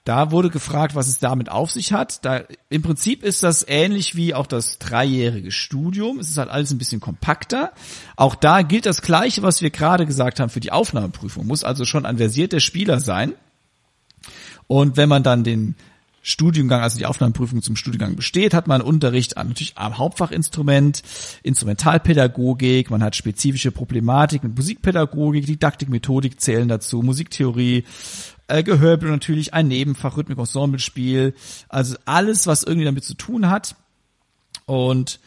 Da wurde gefragt, was es damit auf sich hat. Da, Im Prinzip ist das ähnlich wie auch das dreijährige Studium. Es ist halt alles ein bisschen kompakter. Auch da gilt das Gleiche, was wir gerade gesagt haben für die Aufnahmeprüfung. Muss also schon ein versierter Spieler sein. Und wenn man dann den Studiengang, also die Aufnahmeprüfung zum Studiengang besteht, hat man Unterricht an natürlich am Hauptfachinstrument, Instrumentalpädagogik, man hat spezifische Problematik mit Musikpädagogik, Didaktik, Methodik zählen dazu, Musiktheorie, äh, Gehörbel natürlich, ein Nebenfach, Rhythmik, Ensemblespiel, also alles, was irgendwie damit zu tun hat. Und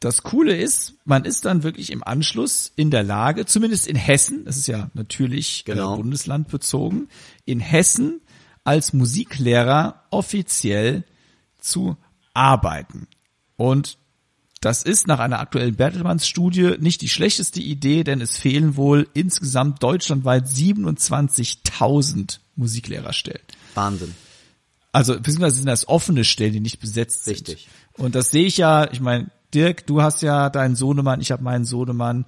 das Coole ist, man ist dann wirklich im Anschluss in der Lage, zumindest in Hessen, das ist ja natürlich genau. äh, bundeslandbezogen, in Hessen als Musiklehrer offiziell zu arbeiten. Und das ist nach einer aktuellen Bertelmanns-Studie nicht die schlechteste Idee, denn es fehlen wohl insgesamt deutschlandweit 27.000 Musiklehrerstellen. Wahnsinn. Also beziehungsweise sind das offene Stellen, die nicht besetzt sind. Richtig. Und das sehe ich ja, ich meine, Dirk, du hast ja deinen Sohnemann, ich habe meinen Sohnemann.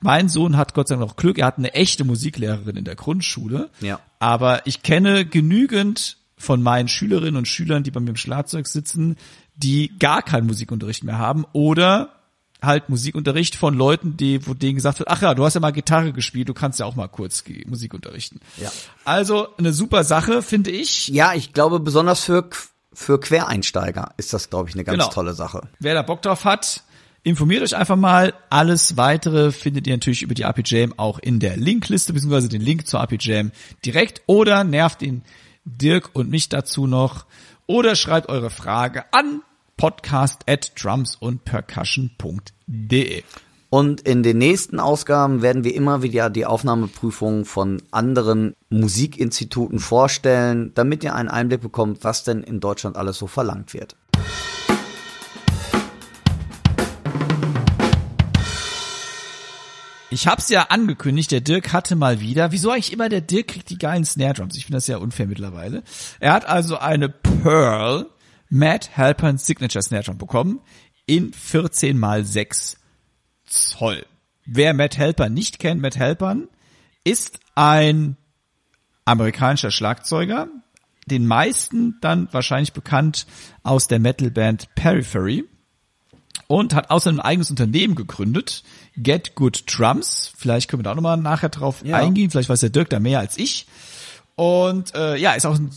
Mein Sohn hat Gott sei Dank noch Glück, er hat eine echte Musiklehrerin in der Grundschule. Ja. Aber ich kenne genügend von meinen Schülerinnen und Schülern, die bei mir im Schlagzeug sitzen, die gar keinen Musikunterricht mehr haben oder halt Musikunterricht von Leuten, die, wo denen gesagt wird, ach ja, du hast ja mal Gitarre gespielt, du kannst ja auch mal kurz Musik unterrichten. Ja. Also eine super Sache, finde ich. Ja, ich glaube, besonders für, für Quereinsteiger ist das, glaube ich, eine ganz genau. tolle Sache. Wer da Bock drauf hat, informiert euch einfach mal. Alles weitere findet ihr natürlich über die AP Jam auch in der Linkliste, beziehungsweise den Link zur AP Jam direkt oder nervt ihn Dirk und mich dazu noch oder schreibt eure Frage an podcast at drums und percussion.de. Und in den nächsten Ausgaben werden wir immer wieder die Aufnahmeprüfungen von anderen Musikinstituten vorstellen, damit ihr einen Einblick bekommt, was denn in Deutschland alles so verlangt wird. Ich hab's ja angekündigt, der Dirk hatte mal wieder, wieso eigentlich immer der Dirk kriegt die geilen Snare Drums? Ich finde das ja unfair mittlerweile. Er hat also eine Pearl Matt Halpern Signature Snare Drum bekommen in 14 mal 6 Zoll. Wer Matt Halpern nicht kennt, Matt Halpern ist ein amerikanischer Schlagzeuger, den meisten dann wahrscheinlich bekannt aus der Metalband Periphery und hat außerdem ein eigenes Unternehmen gegründet, Get Good Drums. Vielleicht können wir da auch nochmal nachher drauf ja. eingehen. Vielleicht weiß der Dirk da mehr als ich. Und äh, ja, ist auch ein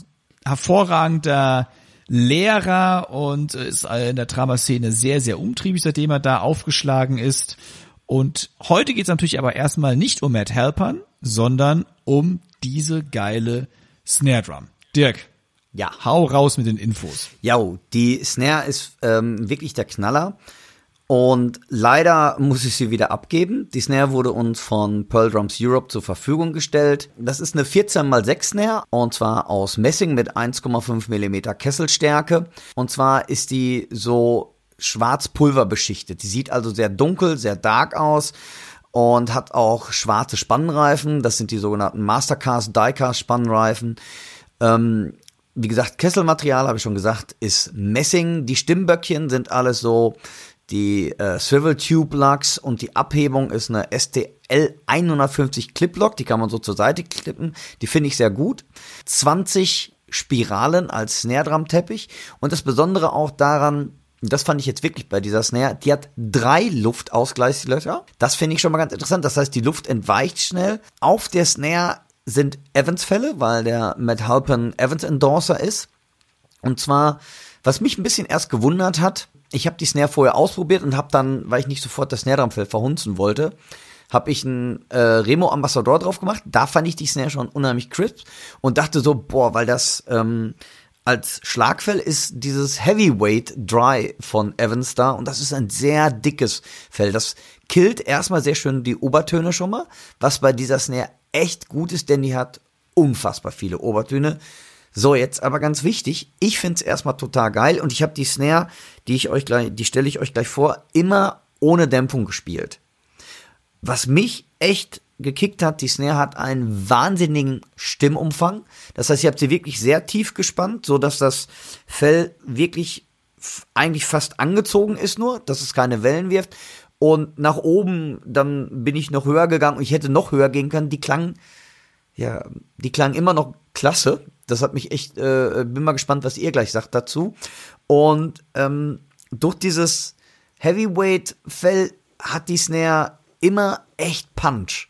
hervorragender Lehrer und ist in der Dramaszene sehr, sehr umtriebig, seitdem er da aufgeschlagen ist. Und heute geht es natürlich aber erstmal nicht um Matt Halpern, sondern um diese geile Snare Drum. Dirk, ja. Hau raus mit den Infos. Ja, die Snare ist ähm, wirklich der Knaller. Und leider muss ich sie wieder abgeben. Die Snare wurde uns von Pearl Drums Europe zur Verfügung gestellt. Das ist eine 14x6 Snare und zwar aus Messing mit 1,5 mm Kesselstärke. Und zwar ist die so schwarz-pulver beschichtet. Die sieht also sehr dunkel, sehr dark aus und hat auch schwarze Spannreifen. Das sind die sogenannten Mastercast Diecast Spannreifen. Ähm, wie gesagt, Kesselmaterial, habe ich schon gesagt, ist Messing. Die Stimmböckchen sind alles so die äh, Swivel Tube Lux und die Abhebung ist eine STL 150 Clip Lock, die kann man so zur Seite klippen. Die finde ich sehr gut. 20 Spiralen als Snare Drum Teppich und das Besondere auch daran, das fand ich jetzt wirklich bei dieser Snare, die hat drei Luftausgleichslöcher. Das finde ich schon mal ganz interessant. Das heißt, die Luft entweicht schnell. Auf der Snare sind Evans-Fälle, weil der Matt Halpern Evans-Endorser ist. Und zwar, was mich ein bisschen erst gewundert hat, ich habe die Snare vorher ausprobiert und habe dann, weil ich nicht sofort das Snare Drumfell verhunzen wollte, habe ich einen äh, Remo Ambassador drauf gemacht. Da fand ich die Snare schon unheimlich crisp und dachte so, boah, weil das ähm, als Schlagfell ist dieses Heavyweight Dry von Evans da und das ist ein sehr dickes Fell. Das killt erstmal sehr schön die Obertöne schon mal, was bei dieser Snare echt gut ist, denn die hat unfassbar viele Obertöne. So, jetzt aber ganz wichtig, ich find's erstmal total geil und ich habe die Snare, die ich euch gleich, die stelle ich euch gleich vor, immer ohne Dämpfung gespielt. Was mich echt gekickt hat, die Snare hat einen wahnsinnigen Stimmumfang. Das heißt, ihr habt sie wirklich sehr tief gespannt, so dass das Fell wirklich eigentlich fast angezogen ist nur, dass es keine Wellen wirft. Und nach oben, dann bin ich noch höher gegangen und ich hätte noch höher gehen können. Die klangen, ja, die klangen immer noch klasse. Das hat mich echt, äh, bin mal gespannt, was ihr gleich sagt dazu. Und ähm, durch dieses Heavyweight-Fell hat die Snare immer echt Punch.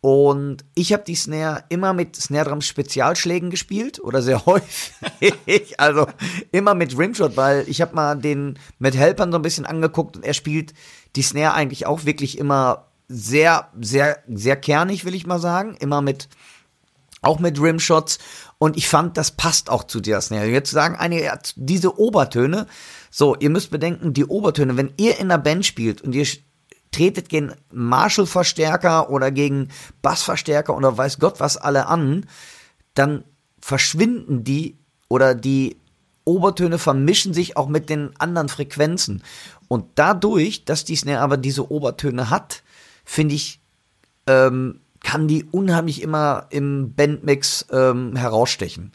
Und ich habe die Snare immer mit Snare Drum Spezialschlägen gespielt oder sehr häufig. also immer mit Rimshot, weil ich habe mal den mit Helpern so ein bisschen angeguckt und er spielt die Snare eigentlich auch wirklich immer sehr, sehr, sehr kernig, will ich mal sagen. Immer mit, auch mit Rimshots. Und ich fand, das passt auch zu der Snare. Jetzt sagen einige, diese Obertöne. So, ihr müsst bedenken, die Obertöne, wenn ihr in der Band spielt und ihr tretet gegen Marshall-Verstärker oder gegen Bassverstärker oder weiß Gott was alle an, dann verschwinden die oder die Obertöne vermischen sich auch mit den anderen Frequenzen. Und dadurch, dass die Snare aber diese Obertöne hat, finde ich, ähm, kann die unheimlich immer im Bandmix ähm, herausstechen.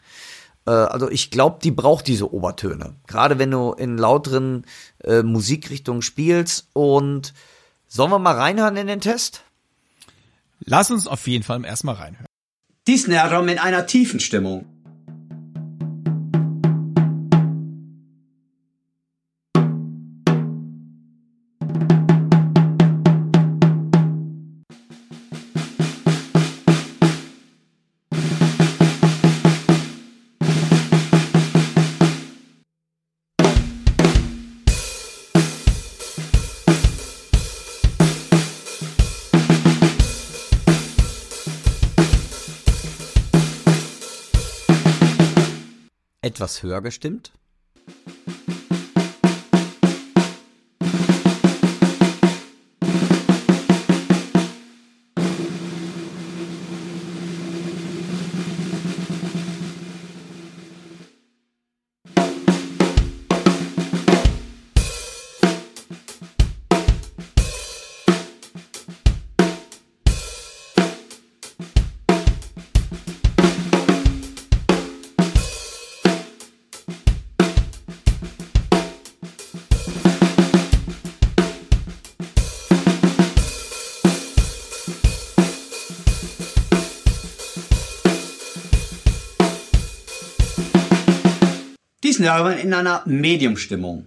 Äh, also ich glaube, die braucht diese Obertöne. Gerade wenn du in lauteren äh, Musikrichtungen spielst. Und sollen wir mal reinhören in den Test? Lass uns auf jeden Fall erstmal reinhören. Die Snare Drum in einer tiefen Stimmung. Etwas höher gestimmt. Aber in einer Mediumstimmung.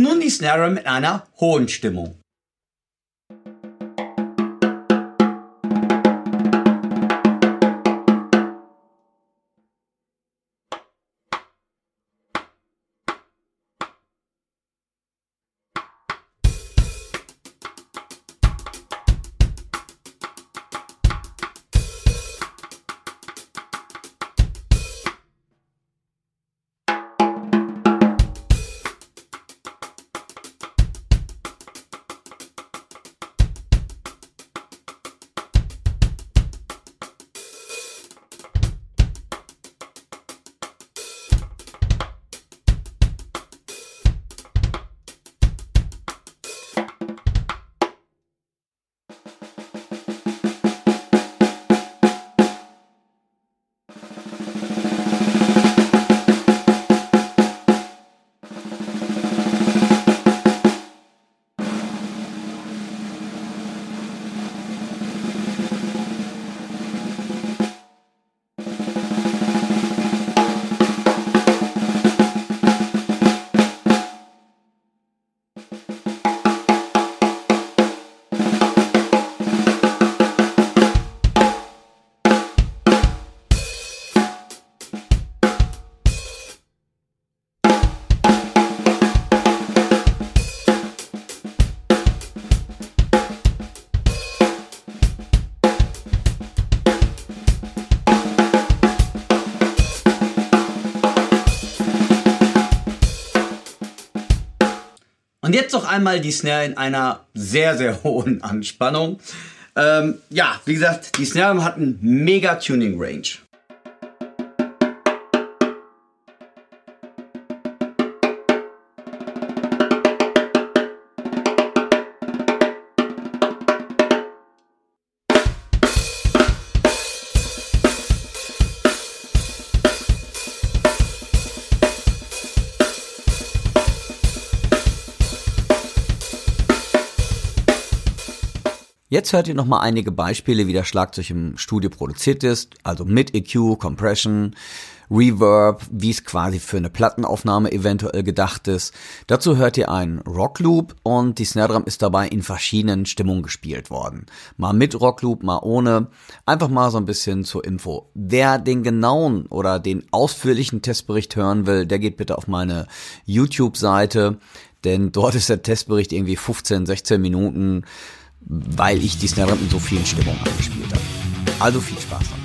Und nun die Snare mit einer hohen Stimmung. Einmal die Snare in einer sehr, sehr hohen Anspannung. Ähm, ja, wie gesagt, die Snare hat einen mega Tuning Range. Jetzt hört ihr nochmal einige Beispiele, wie das Schlagzeug im Studio produziert ist, also mit EQ, Compression, Reverb, wie es quasi für eine Plattenaufnahme eventuell gedacht ist. Dazu hört ihr einen Rockloop und die Snare Drum ist dabei in verschiedenen Stimmungen gespielt worden. Mal mit Rockloop, mal ohne. Einfach mal so ein bisschen zur Info. Wer den genauen oder den ausführlichen Testbericht hören will, der geht bitte auf meine YouTube-Seite, denn dort ist der Testbericht irgendwie 15, 16 Minuten weil ich die Snare in so vielen Stimmungen angespielt habe. Also viel Spaß damit.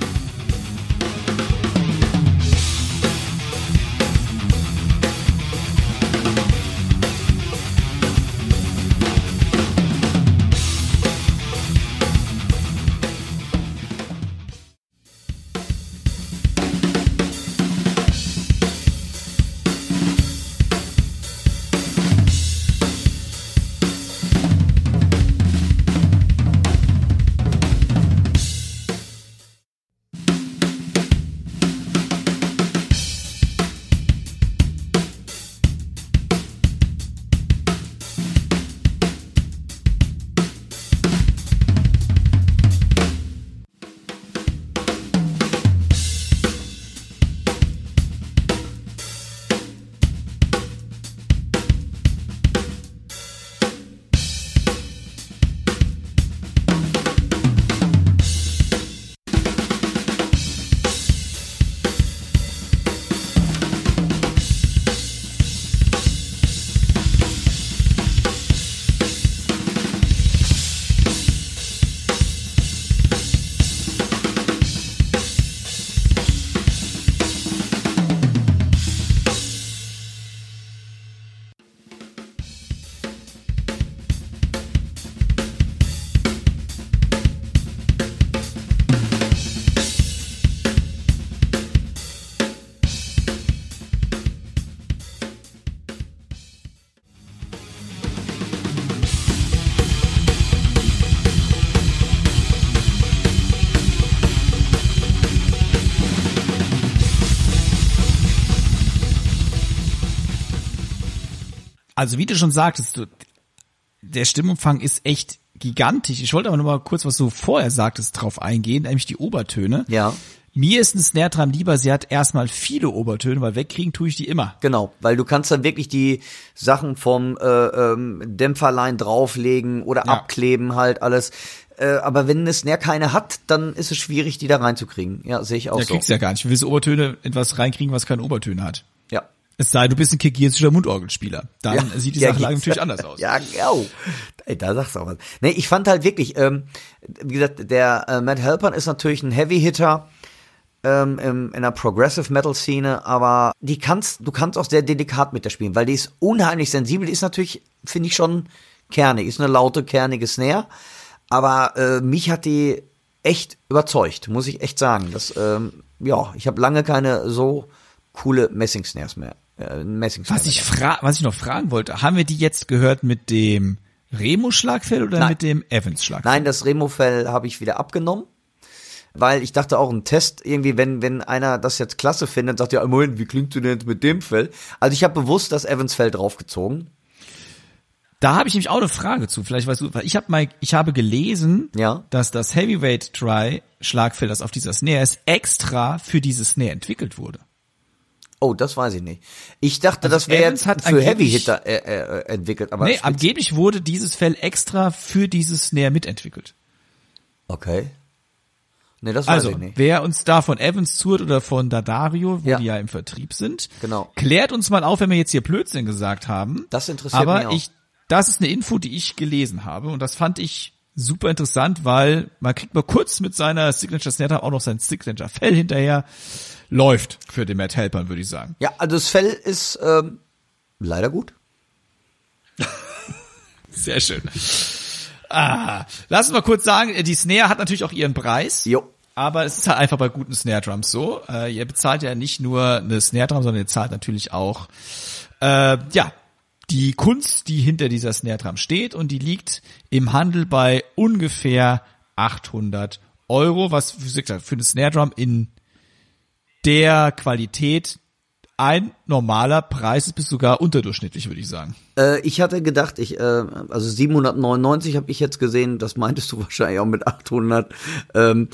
Also wie du schon sagtest, du, der Stimmumfang ist echt gigantisch. Ich wollte aber nur mal kurz, was du vorher sagtest, drauf eingehen, nämlich die Obertöne. Ja. Mir ist ein Snare Drum lieber, sie hat erstmal viele Obertöne, weil wegkriegen tue ich die immer. Genau, weil du kannst dann wirklich die Sachen vom äh, ähm, Dämpferlein drauflegen oder ja. abkleben halt alles. Äh, aber wenn eine Snare keine hat, dann ist es schwierig, die da reinzukriegen. Ja, sehe ich auch ja, so. Ja, kriegst ja gar nicht. Du willst Obertöne etwas reinkriegen, was keine Obertöne hat. Ja. Es sei, du bist ein kirgisischer Mundorgelspieler. Dann ja, sieht die ja, Sachlage natürlich anders aus. Ja, genau. Ey, da sagst du auch was. Nee, ich fand halt wirklich, ähm, wie gesagt, der äh, Matt Halpern ist natürlich ein Heavy-Hitter ähm, im, in der Progressive Metal Szene, aber die kannst, du kannst auch sehr delikat mit der spielen, weil die ist unheimlich sensibel, die ist natürlich, finde ich schon kernig, ist eine laute, kernige Snare, aber äh, mich hat die echt überzeugt, muss ich echt sagen. Das, ähm, ja, ich habe lange keine so coole Messing-Snares mehr äh, was ich fra was ich noch fragen wollte, haben wir die jetzt gehört mit dem Remo-Schlagfell oder Nein. mit dem Evans-Schlagfell? Nein, das Remo-Fell habe ich wieder abgenommen. Weil ich dachte auch, ein Test irgendwie, wenn, wenn einer das jetzt klasse findet, sagt ja, Moment, wie klingt du denn mit dem Fell? Also ich habe bewusst das Evans-Fell draufgezogen. Da habe ich nämlich auch eine Frage zu. Vielleicht weißt du, weil ich habe mal, ich habe gelesen, ja. dass das Heavyweight Dry Schlagfell, das auf dieser Snare ist, extra für diese Snare entwickelt wurde. Oh, das weiß ich nicht. Ich dachte, also das wäre jetzt für Heavy Hitter äh, äh, entwickelt. Aber nee, angeblich wurde dieses Fell extra für dieses Snare mitentwickelt. Okay. Nee, das weiß also, ich nicht. wer uns da von Evans zuhört oder von Dadario, wo ja. die ja im Vertrieb sind, genau. klärt uns mal auf, wenn wir jetzt hier Blödsinn gesagt haben. Das interessiert aber mich auch. ich, das ist eine Info, die ich gelesen habe und das fand ich super interessant, weil man kriegt mal kurz mit seiner Signature Snare auch noch sein Signature Fell hinterher läuft für den Matt Helpern, würde ich sagen. Ja, also das Fell ist ähm, leider gut. Sehr schön. Ah, lass uns mal kurz sagen, die Snare hat natürlich auch ihren Preis. Jo. Aber es ist halt einfach bei guten Snare Drums so. Äh, ihr bezahlt ja nicht nur eine Snare Drum, sondern ihr zahlt natürlich auch, äh, ja, die Kunst, die hinter dieser Snare Drum steht und die liegt im Handel bei ungefähr 800 Euro, was wie gesagt, für eine Snare Drum in der Qualität ein normaler Preis ist, bis sogar unterdurchschnittlich, würde ich sagen. Äh, ich hatte gedacht, ich, äh, also 799 habe ich jetzt gesehen, das meintest du wahrscheinlich auch mit 800. Ähm,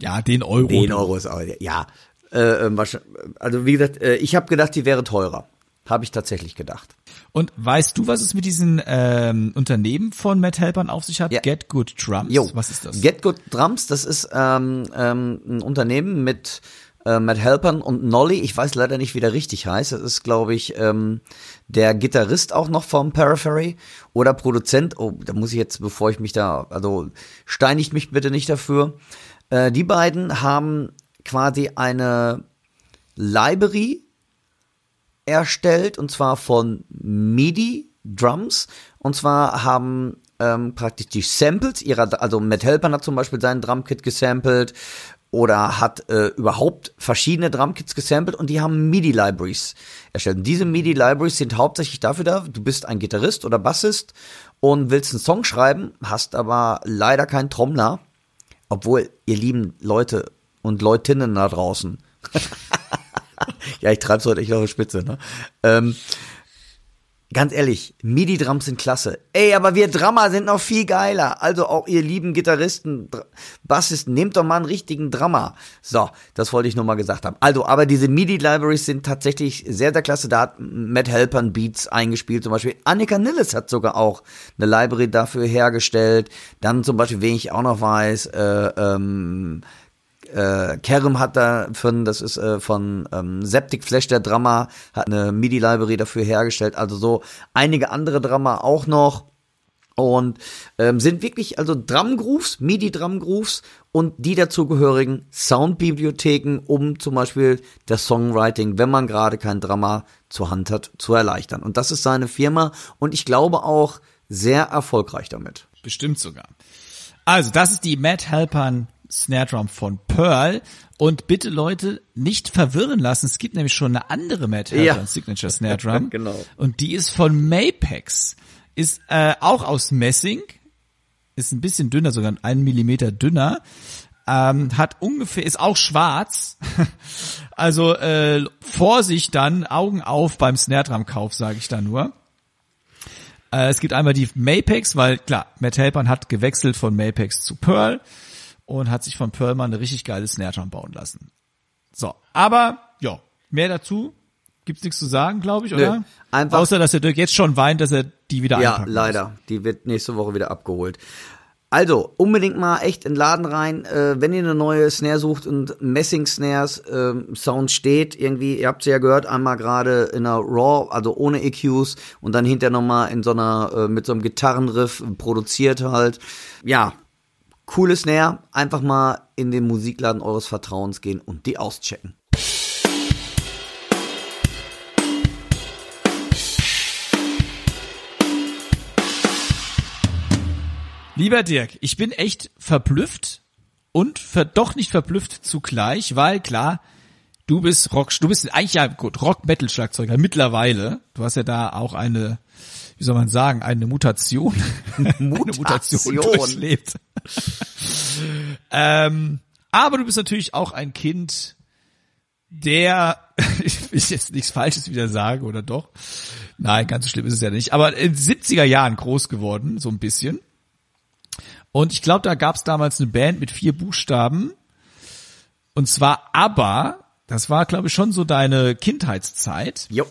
ja, den Euro. Den Euro ist auch, ja. Äh, ähm, also wie gesagt, äh, ich habe gedacht, die wäre teurer. Habe ich tatsächlich gedacht. Und weißt du, was es mit diesen ähm, Unternehmen von Matt Helpern auf sich hat? Ja. Get Good Drums. Jo. Was ist das? Get Good Drums, das ist ähm, ähm, ein Unternehmen mit äh, Matt Helpern und Nolly. Ich weiß leider nicht, wie der richtig heißt. Das ist, glaube ich, ähm, der Gitarrist auch noch vom Periphery oder Produzent. Oh, da muss ich jetzt, bevor ich mich da, also steinigt mich bitte nicht dafür. Äh, die beiden haben quasi eine Library erstellt und zwar von MIDI Drums und zwar haben ähm, praktisch die Samples ihrer, also Matt Helper hat zum Beispiel seinen Drumkit gesampelt oder hat äh, überhaupt verschiedene Drumkits gesampelt und die haben MIDI-Libraries erstellt. Und diese MIDI-Libraries sind hauptsächlich dafür da, du bist ein Gitarrist oder Bassist und willst einen Song schreiben, hast aber leider keinen Trommler, obwohl ihr lieben Leute und Leutinnen da draußen. ja, ich treib's heute echt auf die Spitze, ne? Ähm, Ganz ehrlich, MIDI-Drums sind klasse. Ey, aber wir Drummer sind noch viel geiler. Also auch ihr lieben Gitarristen, Bassisten, nehmt doch mal einen richtigen Drummer. So, das wollte ich nur mal gesagt haben. Also, aber diese MIDI-Libraries sind tatsächlich sehr, sehr klasse. Da hat Matt Helpern Beats eingespielt zum Beispiel. Annika Nilles hat sogar auch eine Library dafür hergestellt. Dann zum Beispiel, wen ich auch noch weiß, äh, ähm, äh, Kerem hat da von, das ist äh, von ähm, Septic Flash, der Drama, hat eine MIDI-Library dafür hergestellt. Also so einige andere Drama auch noch. Und ähm, sind wirklich also Drumgrooves, MIDI-Drumgrooves und die dazugehörigen Soundbibliotheken, um zum Beispiel das Songwriting, wenn man gerade kein Drama zur Hand hat, zu erleichtern. Und das ist seine Firma und ich glaube auch sehr erfolgreich damit. Bestimmt sogar. Also, das ist die Matt Halpern Snare Drum von Pearl. Und bitte Leute nicht verwirren lassen. Es gibt nämlich schon eine andere Matt ja. Signature Snare Drum. genau. Und die ist von Mapex. Ist äh, auch aus Messing. Ist ein bisschen dünner, sogar einen Millimeter dünner. Ähm, hat ungefähr, ist auch schwarz. also äh, Vorsicht dann, Augen auf beim Snare Drum Kauf, sage ich da nur. Äh, es gibt einmal die Mapex, weil klar, Matt Helpern hat gewechselt von Mapex zu Pearl und hat sich von Perlman eine richtig geile Snare bauen lassen. So, aber ja, mehr dazu gibt's nichts zu sagen, glaube ich, oder? Nö, einfach Außer dass der Dirk jetzt schon weint, dass er die wieder Ja, leider. Muss. Die wird nächste Woche wieder abgeholt. Also, unbedingt mal echt in den Laden rein, äh, wenn ihr eine neue Snare sucht und Messing-Snares, äh, Sound steht, irgendwie, ihr habt sie ja gehört, einmal gerade in einer RAW, also ohne EQs und dann hinterher nochmal in so einer, äh, mit so einem Gitarrenriff produziert halt. Ja, Coole Snare, einfach mal in den Musikladen eures Vertrauens gehen und die auschecken. Lieber Dirk, ich bin echt verblüfft und ver doch nicht verblüfft zugleich, weil klar, du bist Rock, du bist eigentlich ja gut Rock Metal Schlagzeuger mittlerweile. Du hast ja da auch eine wie soll man sagen, eine Mutation, Mutation. eine Mutation durchlebt. ähm, aber du bist natürlich auch ein Kind, der, ich will jetzt nichts Falsches wieder sagen, oder doch? Nein, ganz so schlimm ist es ja nicht. Aber in 70er Jahren groß geworden, so ein bisschen. Und ich glaube, da gab es damals eine Band mit vier Buchstaben. Und zwar ABBA. Das war, glaube ich, schon so deine Kindheitszeit. Jo.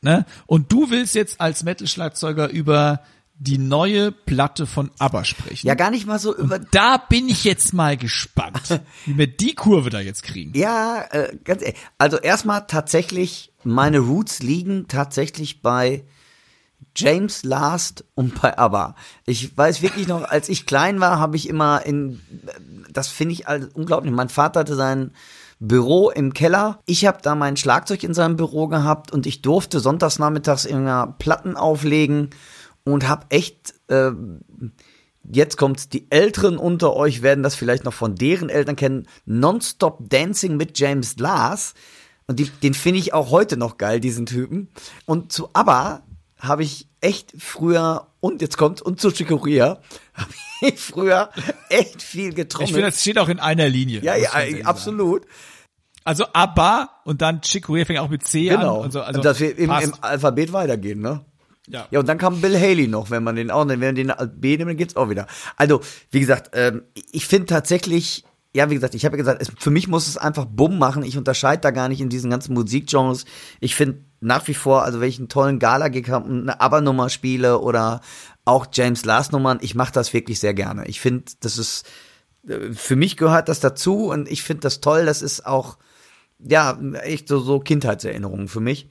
Ne? Und du willst jetzt als Metal-Schlagzeuger über die neue Platte von ABBA sprechen. Ja, gar nicht mal so über. Und da bin ich jetzt mal gespannt, wie wir die Kurve da jetzt kriegen. Ja, äh, ganz ehrlich. Also erstmal tatsächlich, meine Roots liegen tatsächlich bei James Last und bei ABBA. Ich weiß wirklich noch, als ich klein war, habe ich immer in, das finde ich also unglaublich. Mein Vater hatte seinen Büro im Keller. Ich habe da mein Schlagzeug in seinem Büro gehabt und ich durfte sonntags nachmittags immer Platten auflegen und habe echt äh, jetzt kommt die Älteren unter euch werden das vielleicht noch von deren Eltern kennen. Nonstop Dancing mit James Lars und die, den finde ich auch heute noch geil, diesen Typen. Und zu ABBA habe ich echt früher und jetzt kommt und zu Chicoria habe ich früher echt viel getrommelt. Ich finde, das steht auch in einer Linie. Ja, ja, absolut. Also ABBA und dann Chicoria fängt auch mit C genau. an. Und so, also dass wir im, im Alphabet weitergehen, ne? Ja. Ja, und dann kam Bill Haley noch, wenn man den auch, wenn man den B nimmt, dann geht's auch wieder. Also, wie gesagt, ähm, ich finde tatsächlich, ja, wie gesagt, ich habe ja gesagt, es, für mich muss es einfach Bumm machen. Ich unterscheide da gar nicht in diesen ganzen Musikgenres. Ich finde nach wie vor, also wenn ich einen tollen Gala-Gig habe, eine ABBA-Nummer spiele oder auch James Last-Nummern, ich mache das wirklich sehr gerne. Ich finde, das ist, äh, für mich gehört das dazu und ich finde das toll. Das ist auch, ja, echt so, so Kindheitserinnerungen für mich.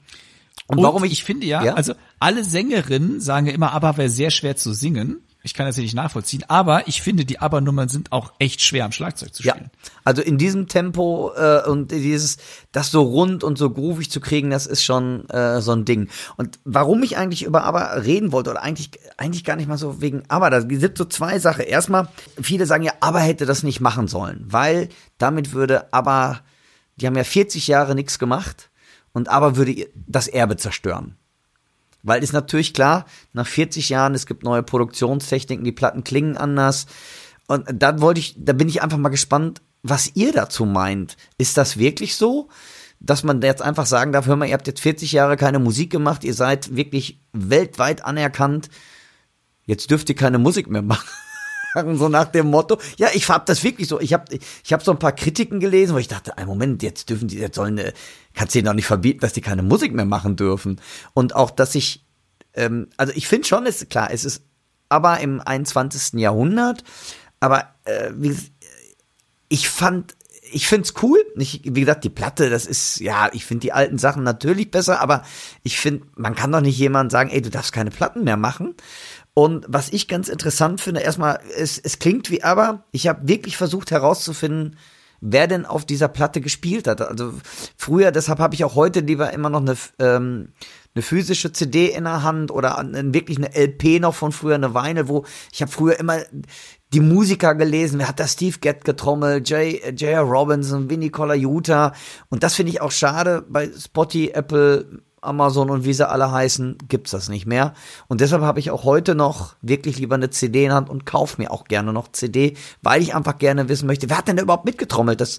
Und, und warum ich, ich finde ja, ja, also alle Sängerinnen sagen ja immer, ABBA wäre sehr schwer zu singen. Ich kann das ja nicht nachvollziehen, aber ich finde, die ABBA-Nummern sind auch echt schwer am Schlagzeug zu spielen. Ja, also in diesem Tempo äh, und dieses, das so rund und so groovig zu kriegen, das ist schon äh, so ein Ding. Und warum ich eigentlich über ABBA reden wollte, oder eigentlich, eigentlich gar nicht mal so wegen ABBA, da sind so zwei Sachen. Erstmal, viele sagen ja, ABBA hätte das nicht machen sollen, weil damit würde ABBA, die haben ja 40 Jahre nichts gemacht und ABBA würde das Erbe zerstören. Weil ist natürlich klar, nach 40 Jahren, es gibt neue Produktionstechniken, die Platten klingen anders. Und da wollte ich, da bin ich einfach mal gespannt, was ihr dazu meint. Ist das wirklich so? Dass man jetzt einfach sagen darf, hör mal, ihr habt jetzt 40 Jahre keine Musik gemacht, ihr seid wirklich weltweit anerkannt, jetzt dürft ihr keine Musik mehr machen. So nach dem Motto. Ja, ich hab das wirklich so. Ich habe ich hab so ein paar Kritiken gelesen, wo ich dachte, ein Moment, jetzt dürfen die, jetzt sollen, kannst du denen doch nicht verbieten, dass die keine Musik mehr machen dürfen. Und auch, dass ich, ähm, also ich finde schon, ist klar, es ist aber im 21. Jahrhundert, aber äh, wie, ich fand, ich find's cool. Nicht, wie gesagt, die Platte, das ist, ja, ich finde die alten Sachen natürlich besser, aber ich finde, man kann doch nicht jemand sagen, ey, du darfst keine Platten mehr machen. Und was ich ganz interessant finde, erstmal, es, es klingt wie aber, ich habe wirklich versucht herauszufinden, wer denn auf dieser Platte gespielt hat. Also früher, deshalb habe ich auch heute lieber immer noch eine, ähm, eine physische CD in der Hand oder an, wirklich eine LP noch von früher, eine Weine, wo ich habe früher immer die Musiker gelesen, wer hat da Steve Gett getrommelt, J.R. Robinson, Vinnie Colaiuta und das finde ich auch schade bei Spotty, Apple, Amazon und wie sie alle heißen, gibt's das nicht mehr. Und deshalb habe ich auch heute noch wirklich lieber eine CD in Hand und kaufe mir auch gerne noch CD, weil ich einfach gerne wissen möchte, wer hat denn da überhaupt mitgetrommelt? Das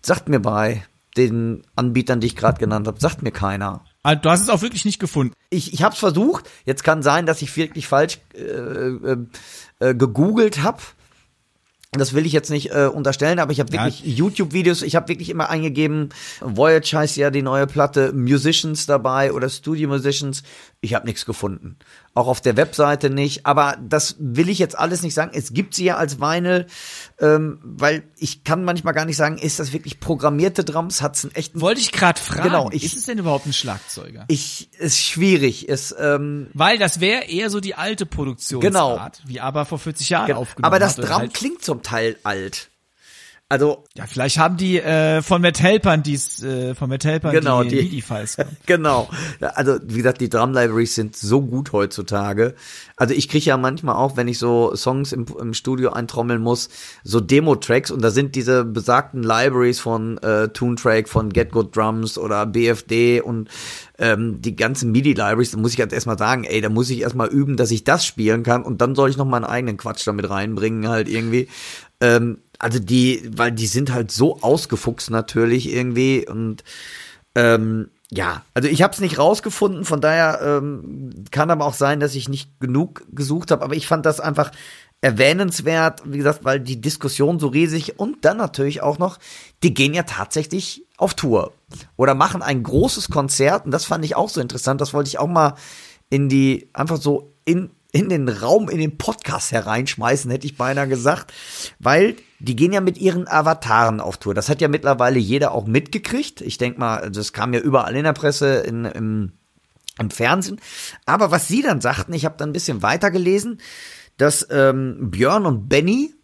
sagt mir bei den Anbietern, die ich gerade genannt habe, sagt mir keiner. Also, du hast es auch wirklich nicht gefunden. Ich, ich habe es versucht. Jetzt kann sein, dass ich wirklich falsch äh, äh, äh, gegoogelt habe das will ich jetzt nicht äh, unterstellen, aber ich habe wirklich ja. YouTube-Videos, ich habe wirklich immer eingegeben, Voyage heißt ja die neue Platte, Musicians dabei oder Studio Musicians. Ich habe nichts gefunden. Auch auf der Webseite nicht. Aber das will ich jetzt alles nicht sagen. Es gibt sie ja als Vinyl, ähm, weil ich kann manchmal gar nicht sagen, ist das wirklich programmierte Drums? Hat's einen echten. Wollte ich gerade fragen. Genau. Ich, ist es denn überhaupt ein Schlagzeuger? Ich ist schwierig. Ist, ähm, weil das wäre eher so die alte Produktionsart, genau. wie aber vor 40 Jahren genau. aufgenommen Aber das hat, Drum halt klingt zum Teil alt. Also ja, vielleicht haben die äh, von Matt Helpern dies äh, von Matt Helpern genau, die, die MIDI-Files. genau. Also wie gesagt, die Drum Libraries sind so gut heutzutage. Also ich kriege ja manchmal auch, wenn ich so Songs im, im Studio eintrommeln muss, so Demo-Tracks und da sind diese besagten Libraries von äh, Toontrack, von Get Good Drums oder BFD und ähm, die ganzen MIDI-Libraries, da muss ich jetzt erstmal sagen, ey, da muss ich erstmal üben, dass ich das spielen kann und dann soll ich noch meinen eigenen Quatsch damit reinbringen, halt irgendwie. Ähm, also die, weil die sind halt so ausgefuchst natürlich irgendwie und ähm, ja, also ich habe es nicht rausgefunden, von daher ähm, kann aber auch sein, dass ich nicht genug gesucht habe, aber ich fand das einfach erwähnenswert, wie gesagt, weil die Diskussion so riesig und dann natürlich auch noch, die gehen ja tatsächlich auf Tour oder machen ein großes Konzert und das fand ich auch so interessant, das wollte ich auch mal in die, einfach so in, in den Raum, in den Podcast hereinschmeißen, hätte ich beinahe gesagt, weil die gehen ja mit ihren Avataren auf Tour. Das hat ja mittlerweile jeder auch mitgekriegt. Ich denke mal, das kam ja überall in der Presse, in, im, im Fernsehen. Aber was sie dann sagten, ich habe dann ein bisschen weiter gelesen, dass ähm, Björn und Benny,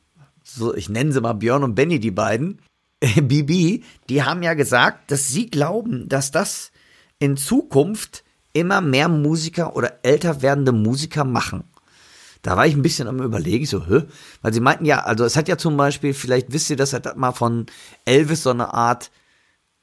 so ich nenne sie mal Björn und Benny, die beiden, äh, Bibi, die haben ja gesagt, dass sie glauben, dass das in Zukunft immer mehr Musiker oder älter werdende Musiker machen. Da war ich ein bisschen am überlegen, so, hä? Weil sie meinten ja, also es hat ja zum Beispiel, vielleicht wisst ihr das, hat mal von Elvis so eine Art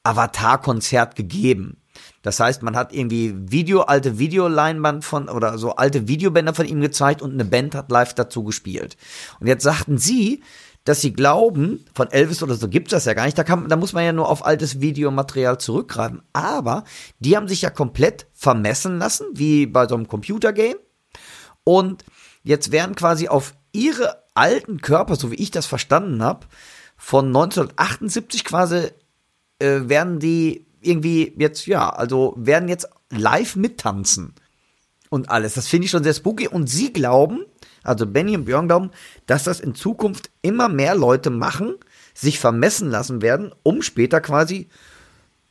Avatar-Konzert gegeben. Das heißt, man hat irgendwie Video, alte Videoleinwand von, oder so alte Videobänder von ihm gezeigt und eine Band hat live dazu gespielt. Und jetzt sagten sie, dass sie glauben, von Elvis oder so gibt's das ja gar nicht, da, kann, da muss man ja nur auf altes Videomaterial zurückgreifen. Aber die haben sich ja komplett vermessen lassen, wie bei so einem Computergame. Und jetzt werden quasi auf ihre alten Körper, so wie ich das verstanden habe, von 1978 quasi äh, werden die irgendwie jetzt, ja, also werden jetzt live mittanzen und alles. Das finde ich schon sehr spooky. Und sie glauben, also Benny und Björn glauben, dass das in Zukunft immer mehr Leute machen, sich vermessen lassen werden, um später quasi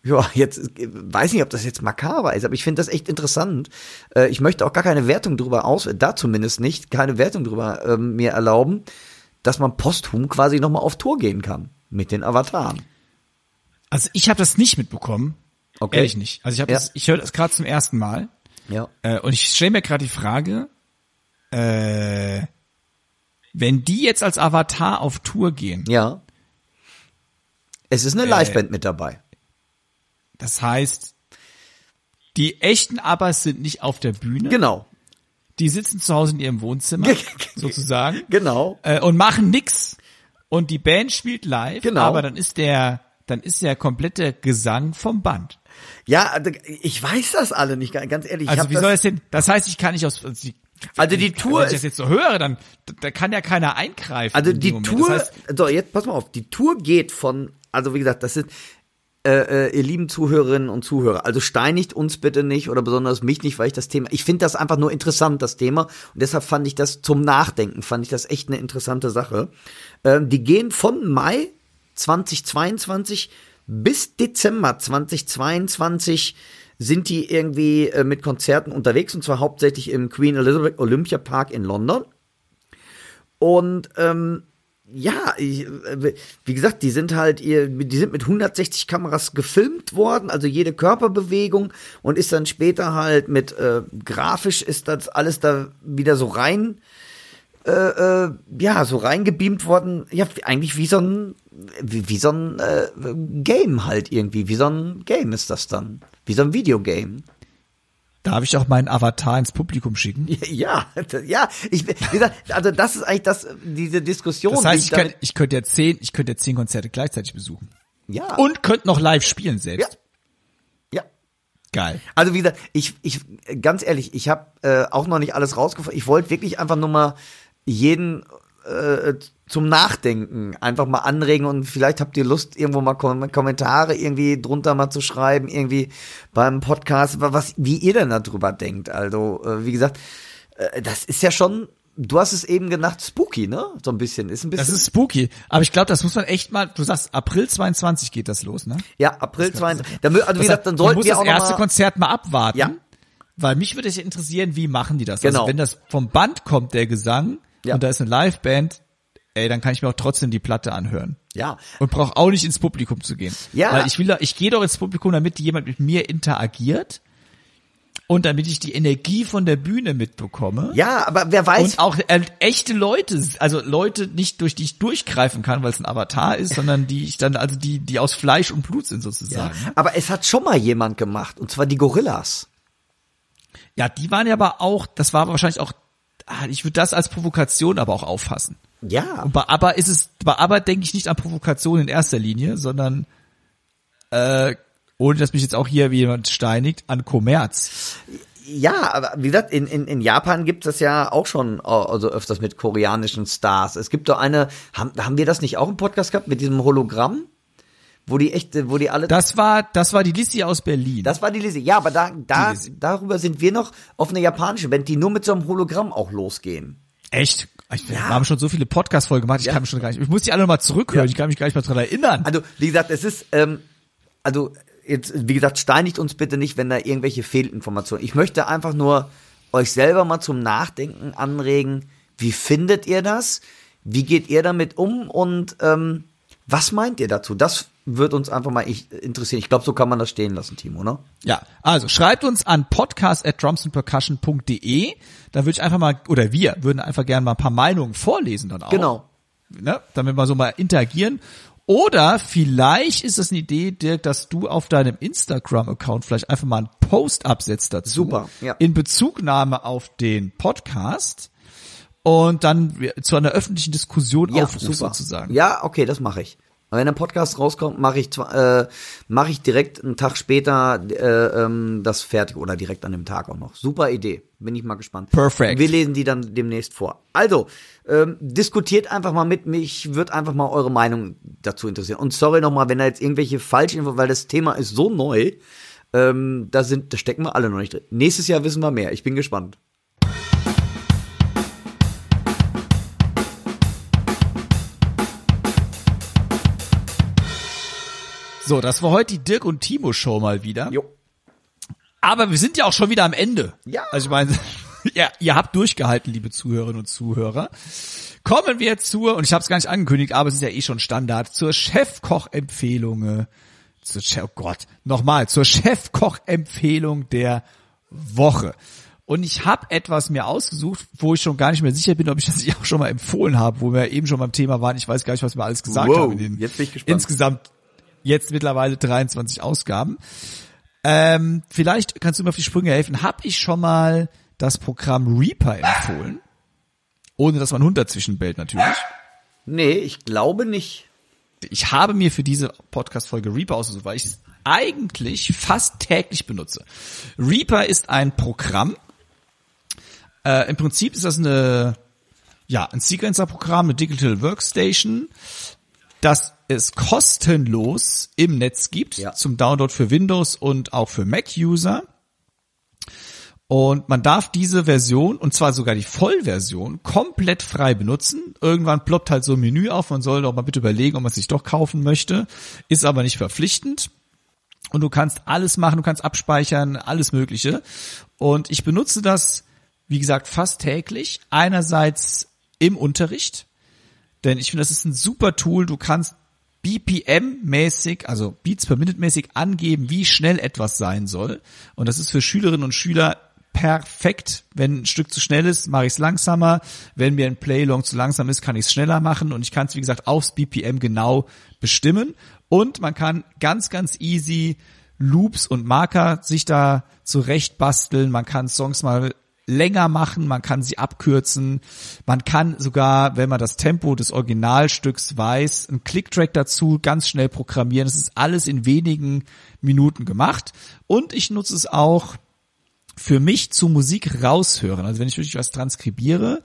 ja, jetzt weiß nicht, ob das jetzt makaber ist, aber ich finde das echt interessant. Äh, ich möchte auch gar keine Wertung drüber aus, da zumindest nicht, keine Wertung drüber äh, mir erlauben, dass man posthum quasi nochmal auf Tour gehen kann mit den Avataren. Also ich habe das nicht mitbekommen. Okay. Ehrlich nicht. Also ich habe Ja. das, ich höre das gerade zum ersten Mal. Ja. Äh, und ich stelle mir gerade die Frage, äh, wenn die jetzt als Avatar auf Tour gehen, Ja. Es ist eine Äh, Liveband mit dabei. das heißt, die echten Abbas sind nicht auf der Bühne, Genau. die sitzen zu Hause in ihrem Wohnzimmer, sozusagen, Genau. äh, und machen nix. Und die Band spielt live, Genau. aber dann ist der, dann ist der komplette Gesang vom Band. Ja, ich weiß das alle nicht, ganz ehrlich. Ich Also wie das, soll das denn? Das heißt, ich kann nicht aus, also die, Tour wenn ich das ist- jetzt so höre, dann da kann ja keiner eingreifen. Also die. Tour, Das heißt, so jetzt pass mal auf, die Tour geht von, also wie gesagt, das sind äh, äh, ihr lieben Zuhörerinnen und Zuhörer, also steinigt uns bitte nicht oder besonders mich nicht, weil ich das Thema, ich finde das einfach nur interessant, das Thema und deshalb fand ich das zum Nachdenken, fand ich das echt eine interessante Sache. Ähm, die gehen von Mai 2022 bis Dezember 2022 sind die irgendwie äh, mit Konzerten unterwegs und zwar hauptsächlich im Queen Elizabeth Olympia Park in London. Und ähm, ja, ich, äh, wie gesagt, die sind halt, die sind mit 160 Kameras gefilmt worden, also jede Körperbewegung und ist dann später halt mit äh, grafisch ist das alles da wieder so rein, äh, äh, ja, so reingebeamt worden. Ja, eigentlich wie so ein, wie, wie so ein äh, Game halt irgendwie, wie so ein Game ist das dann, wie so ein Videogame. darf ich auch meinen Avatar ins Publikum schicken? Ja, ja, ich, wie gesagt, also das ist eigentlich das, diese Diskussion. Das heißt, ich, damit- kann, ich könnte ja zehn, ich könnte ja zehn Konzerte gleichzeitig besuchen. ja, Und könnte noch live spielen selbst. ja. Geil. Also wie gesagt, ich, ich ganz ehrlich, ich habe äh, auch noch nicht alles rausgefunden. Ich wollte wirklich einfach nur mal jeden äh, zum Nachdenken einfach mal anregen und vielleicht habt ihr Lust, irgendwo mal Kom Kommentare irgendwie drunter mal zu schreiben, irgendwie beim Podcast, wa- was, wie ihr denn darüber denkt. Also, äh, wie gesagt, äh, das ist ja schon, du hast es eben genannt, spooky, ne? So ein bisschen. Ist ein bisschen. Das ist spooky. Aber ich glaube, das muss man echt mal, du sagst, April 22 geht das los, ne? ja, April 22. Da, mü- also wie Das gesagt, dann sollten wir das auch noch erste mal, Konzert mal abwarten. Ja. Weil mich würde es interessieren, wie machen die das? Genau. Also wenn das vom Band kommt, der Gesang, Ja. und da ist eine Liveband, ey, dann kann ich mir auch trotzdem die Platte anhören. Ja, Und brauche auch nicht ins Publikum zu gehen. Ja. Weil ich will, da- ich gehe doch ins Publikum, damit jemand mit mir interagiert und damit ich die Energie von der Bühne mitbekomme. ja, aber wer weiß, Und auch äh, echte Leute, also Leute nicht durch die ich durchgreifen kann, weil es ein Avatar ist, sondern die ich dann, also die, die aus Fleisch und Blut sind sozusagen. Ja, aber es hat schon mal jemand gemacht, und zwar die Gorillas. die waren ja aber auch, das war wahrscheinlich auch, ah, ich würde das als Provokation aber auch auffassen. Ja. Und bei aber ist es, bei aber denke ich nicht an Provokation in erster Linie, sondern äh, ohne dass mich jetzt auch hier jemand steinigt, an Kommerz. Ja, aber wie gesagt, in, in, in Japan gibt es ja auch schon äh, also öfters mit koreanischen Stars. Es gibt doch eine, haben, haben wir das nicht auch im Podcast gehabt mit diesem Hologramm? Wo die echte, wo die alle. Das war, das war die Lissi aus Berlin. das war die Lizzie. Ja, aber da, da, Lizzie. darüber sind wir noch auf eine japanische Band, die nur mit so einem Hologramm auch losgehen. Echt? Ich, Wir haben schon so viele Podcast-Folgen gemacht, ich Ja. kann mich schon gar nicht, ich muss die alle noch mal zurückhören, Ja. ich kann mich gar nicht mehr dran erinnern. Also, wie gesagt, es ist, ähm, also jetzt, wie gesagt, steinigt uns bitte nicht, wenn da irgendwelche Fehlinformationen. Ich möchte einfach nur euch selber mal zum Nachdenken anregen. Wie findet ihr das? Wie geht ihr damit um? Und ähm, Was meint ihr dazu? Das wird uns einfach mal interessieren. Ich glaube, so kann man das stehen lassen, Timo, ne? Ja, also schreibt uns an podcast at drumsandpercussion.de. Da würde ich einfach mal, oder wir würden einfach gerne mal ein paar Meinungen vorlesen dann auch. Genau. Ne? Damit wir so mal interagieren. Oder vielleicht ist es eine Idee, Dirk, dass du auf deinem Instagram-Account vielleicht einfach mal einen Post absetzt dazu. Super, ja. In Bezugnahme auf den Podcast und dann zu einer öffentlichen Diskussion Ja, aufrufst sozusagen. Ja, okay, das mache ich. Wenn der Podcast rauskommt, mache ich äh, mache ich direkt einen Tag später äh, ähm, das fertig oder direkt an dem Tag auch noch. Super Idee, bin ich mal gespannt. Perfekt. Wir lesen die dann demnächst vor. Also ähm, diskutiert einfach mal mit mich, wird einfach mal eure Meinung dazu interessieren. Und sorry nochmal, wenn da jetzt irgendwelche Falschinfos, weil das Thema ist so neu, ähm, da sind, da stecken wir alle noch nicht drin. Nächstes Jahr wissen wir mehr. Ich bin gespannt. So, das war heute die Dirk und Timo Show mal wieder. Jo. Aber wir sind ja auch schon wieder am Ende. Ja. Also ich meine, ja, ihr habt durchgehalten, liebe Zuhörerinnen und Zuhörer. Kommen wir zur, und ich habe es gar nicht angekündigt, aber es ist ja eh schon Standard, zur Chefkoch-Empfehlung. Zur Chef, oh Gott, nochmal, zur Chefkoch-Empfehlung der Woche. Und ich habe etwas mir ausgesucht, wo ich schon gar nicht mehr sicher bin, ob ich das nicht auch schon mal empfohlen habe, wo wir eben schon beim Thema waren. Ich weiß gar nicht, was wir alles gesagt Wow, haben. In den jetzt bin ich gespannt. Insgesamt jetzt mittlerweile 23 Ausgaben. Ähm, vielleicht kannst du mir auf die Sprünge helfen. Hab ich schon mal das Programm Reaper empfohlen? Ohne dass man Hund dazwischen bellt natürlich. Nee, ich glaube nicht. Ich habe mir für diese Podcast-Folge Reaper ausgesucht, weil ich es eigentlich fast täglich benutze. Reaper ist ein Programm. Äh, Im Prinzip ist das eine, ja, ein Sequencer-Programm, eine Digital Workstation, das es kostenlos im Netz gibt, Ja. zum Download für Windows und auch für Mac-User. Und man darf diese Version, und zwar sogar die Vollversion, komplett frei benutzen. Irgendwann ploppt halt so ein Menü auf, man soll doch mal bitte überlegen, ob man es sich doch kaufen möchte. Ist aber nicht verpflichtend. Und du kannst alles machen, du kannst abspeichern, alles Mögliche. Und ich benutze das, wie gesagt, fast täglich. Einerseits im Unterricht, denn ich finde, das ist ein super Tool. Du kannst BPM-mäßig, also Beats per Minute mäßig angeben, wie schnell etwas sein soll. Und das ist für Schülerinnen und Schüler perfekt. Wenn ein Stück zu schnell ist, mache ich es langsamer. Wenn mir ein Playlong zu langsam ist, kann ich es schneller machen. Und ich kann es, wie gesagt, aufs BPM genau bestimmen. Und man kann ganz, ganz easy Loops und Marker sich da zurecht basteln. Man kann Songs mal länger machen, man kann sie abkürzen, man kann sogar, wenn man das Tempo des Originalstücks weiß, einen Clicktrack dazu ganz schnell programmieren. Das ist alles in wenigen Minuten gemacht. Und ich nutze es auch für mich zu Musik raushören. Also wenn ich wirklich was transkribiere,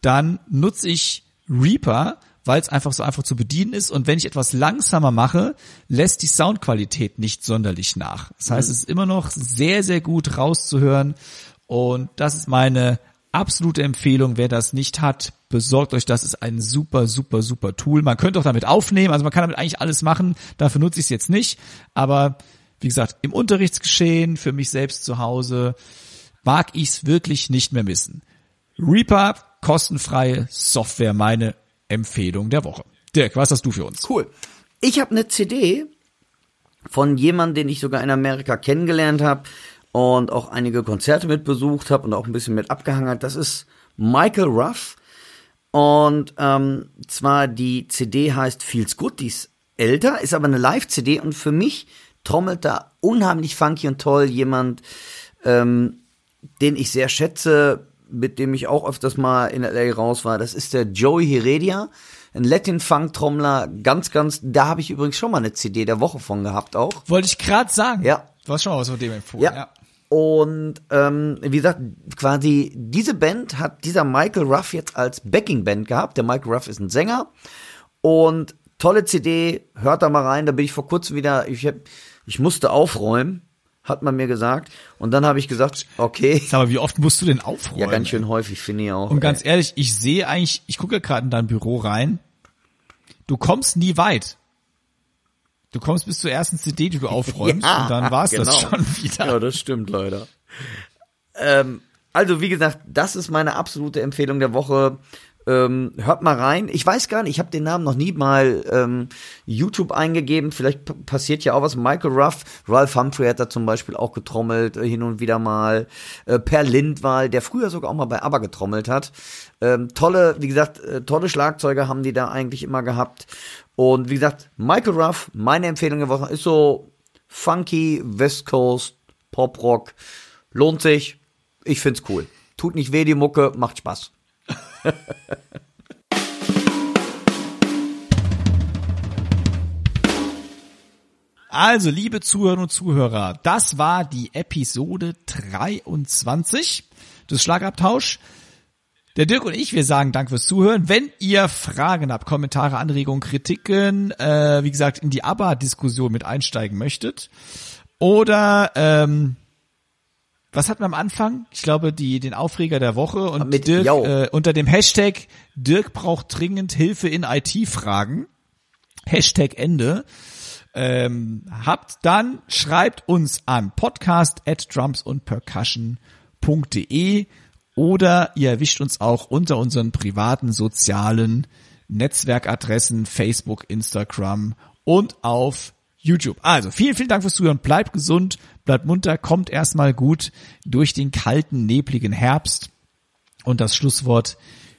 dann nutze ich Reaper, weil es einfach so einfach zu bedienen ist. Und wenn ich etwas langsamer mache, lässt die Soundqualität nicht sonderlich nach. Das heißt, es ist immer noch sehr, sehr gut rauszuhören. Und das ist meine absolute Empfehlung. Wer das nicht hat, besorgt euch das. ist ein super, super, super Tool. Man könnte auch damit aufnehmen. Also man kann damit eigentlich alles machen. Dafür nutze ich es jetzt nicht. Aber wie gesagt, im Unterrichtsgeschehen, für mich selbst zu Hause, mag ich es wirklich nicht mehr missen. Reaper, kostenfreie Software, meine Empfehlung der Woche. Dirk, was hast du für uns? Cool. Ich habe eine CD von jemandem, den ich sogar in Amerika kennengelernt habe und auch einige Konzerte mit besucht habe und auch ein bisschen mit abgehangen hat. Das ist Michael Ruff. Und ähm, zwar die CD heißt Feels Good, die ist älter, ist aber eine Live-CD und für mich trommelt da unheimlich funky und toll jemand, ähm, den ich sehr schätze, mit dem ich auch öfters mal in LA raus war. Das ist der Joey Heredia, ein Latin-Funk-Trommler, ganz, ganz, da habe ich übrigens schon mal eine CD der Woche von gehabt auch. Wollte ich gerade sagen. Ja. Du hast schon mal was von dem empfohlen. Ja. Und ähm, wie gesagt, quasi diese Band hat dieser Michael Ruff jetzt als Backing-Band gehabt. Der Michael Ruff ist ein Sänger. Und tolle CD, hört da mal rein. Da bin ich vor kurzem wieder, ich, hab, ich musste aufräumen, hat man mir gesagt. Und dann habe ich gesagt, okay. Sag mal, wie oft musst du denn aufräumen? Ja, ganz schön häufig, finde ich auch. Und ganz ey. ehrlich, ich sehe eigentlich, ich gucke gerade in dein Büro rein. Du kommst nie weit. Du kommst bis zur ersten CD, die du aufräumst, Ja, und dann war's das genau. schon wieder. Ja, das stimmt leider. Ähm, also wie gesagt, das ist meine absolute Empfehlung der Woche. Ähm, hört mal rein. Ich weiß gar nicht, ich habe den Namen noch nie mal ähm, YouTube eingegeben. Vielleicht passiert ja auch was. Michael Ruff, Ralph Humphrey hat da zum Beispiel auch getrommelt, äh, hin und wieder mal. Äh, per Lindwall, der früher sogar auch mal bei ABBA getrommelt hat. Ähm, tolle, wie gesagt, äh, tolle Schlagzeuge haben die da eigentlich immer gehabt. Und wie gesagt, Michael Ruff, meine Empfehlung Woche ist so funky, West Coast, Pop Rock. Lohnt sich. Ich find's cool. Tut nicht weh, die Mucke, macht Spaß. Also, liebe Zuhörerinnen und Zuhörer, das war die Episode 23 des Schlagabtausch. Der Dirk und ich, wir sagen Dank fürs Zuhören. Wenn ihr Fragen habt, Kommentare, Anregungen, Kritiken, äh, wie gesagt, in die ABBA-Diskussion mit einsteigen möchtet oder ähm, was hatten wir am Anfang? Ich glaube, die, den Aufreger der Woche und Mit Dirk, äh, unter dem Hashtag Dirk braucht dringend Hilfe in IT-Fragen. Hashtag Ende. Ähm, habt dann, schreibt uns an podcast at drums und percussion.de oder ihr erwischt uns auch unter unseren privaten sozialen Netzwerkadressen Facebook, Instagram und auf YouTube. Also vielen, vielen Dank fürs Zuhören. Bleibt gesund, bleibt munter, kommt erstmal gut durch den kalten, nebligen Herbst. Und das Schlusswort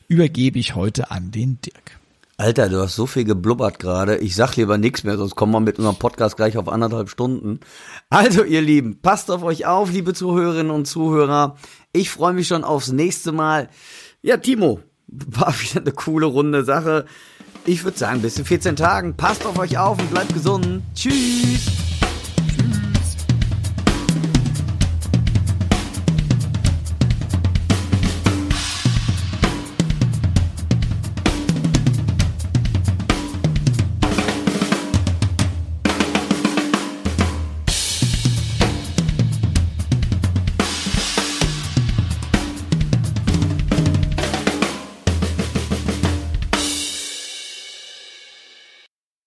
übergebe ich heute an den Dirk. Alter, du hast so viel geblubbert gerade. Ich sag lieber nichts mehr, sonst kommen wir mit unserem Podcast gleich auf anderthalb Stunden. Also, ihr Lieben, passt auf euch auf, liebe Zuhörerinnen und Zuhörer. Ich freue mich schon aufs nächste Mal. Ja, Timo, war wieder eine coole runde Sache. Ich würde sagen, bis in 14 Tagen. Passt auf euch auf und bleibt gesund. Tschüss.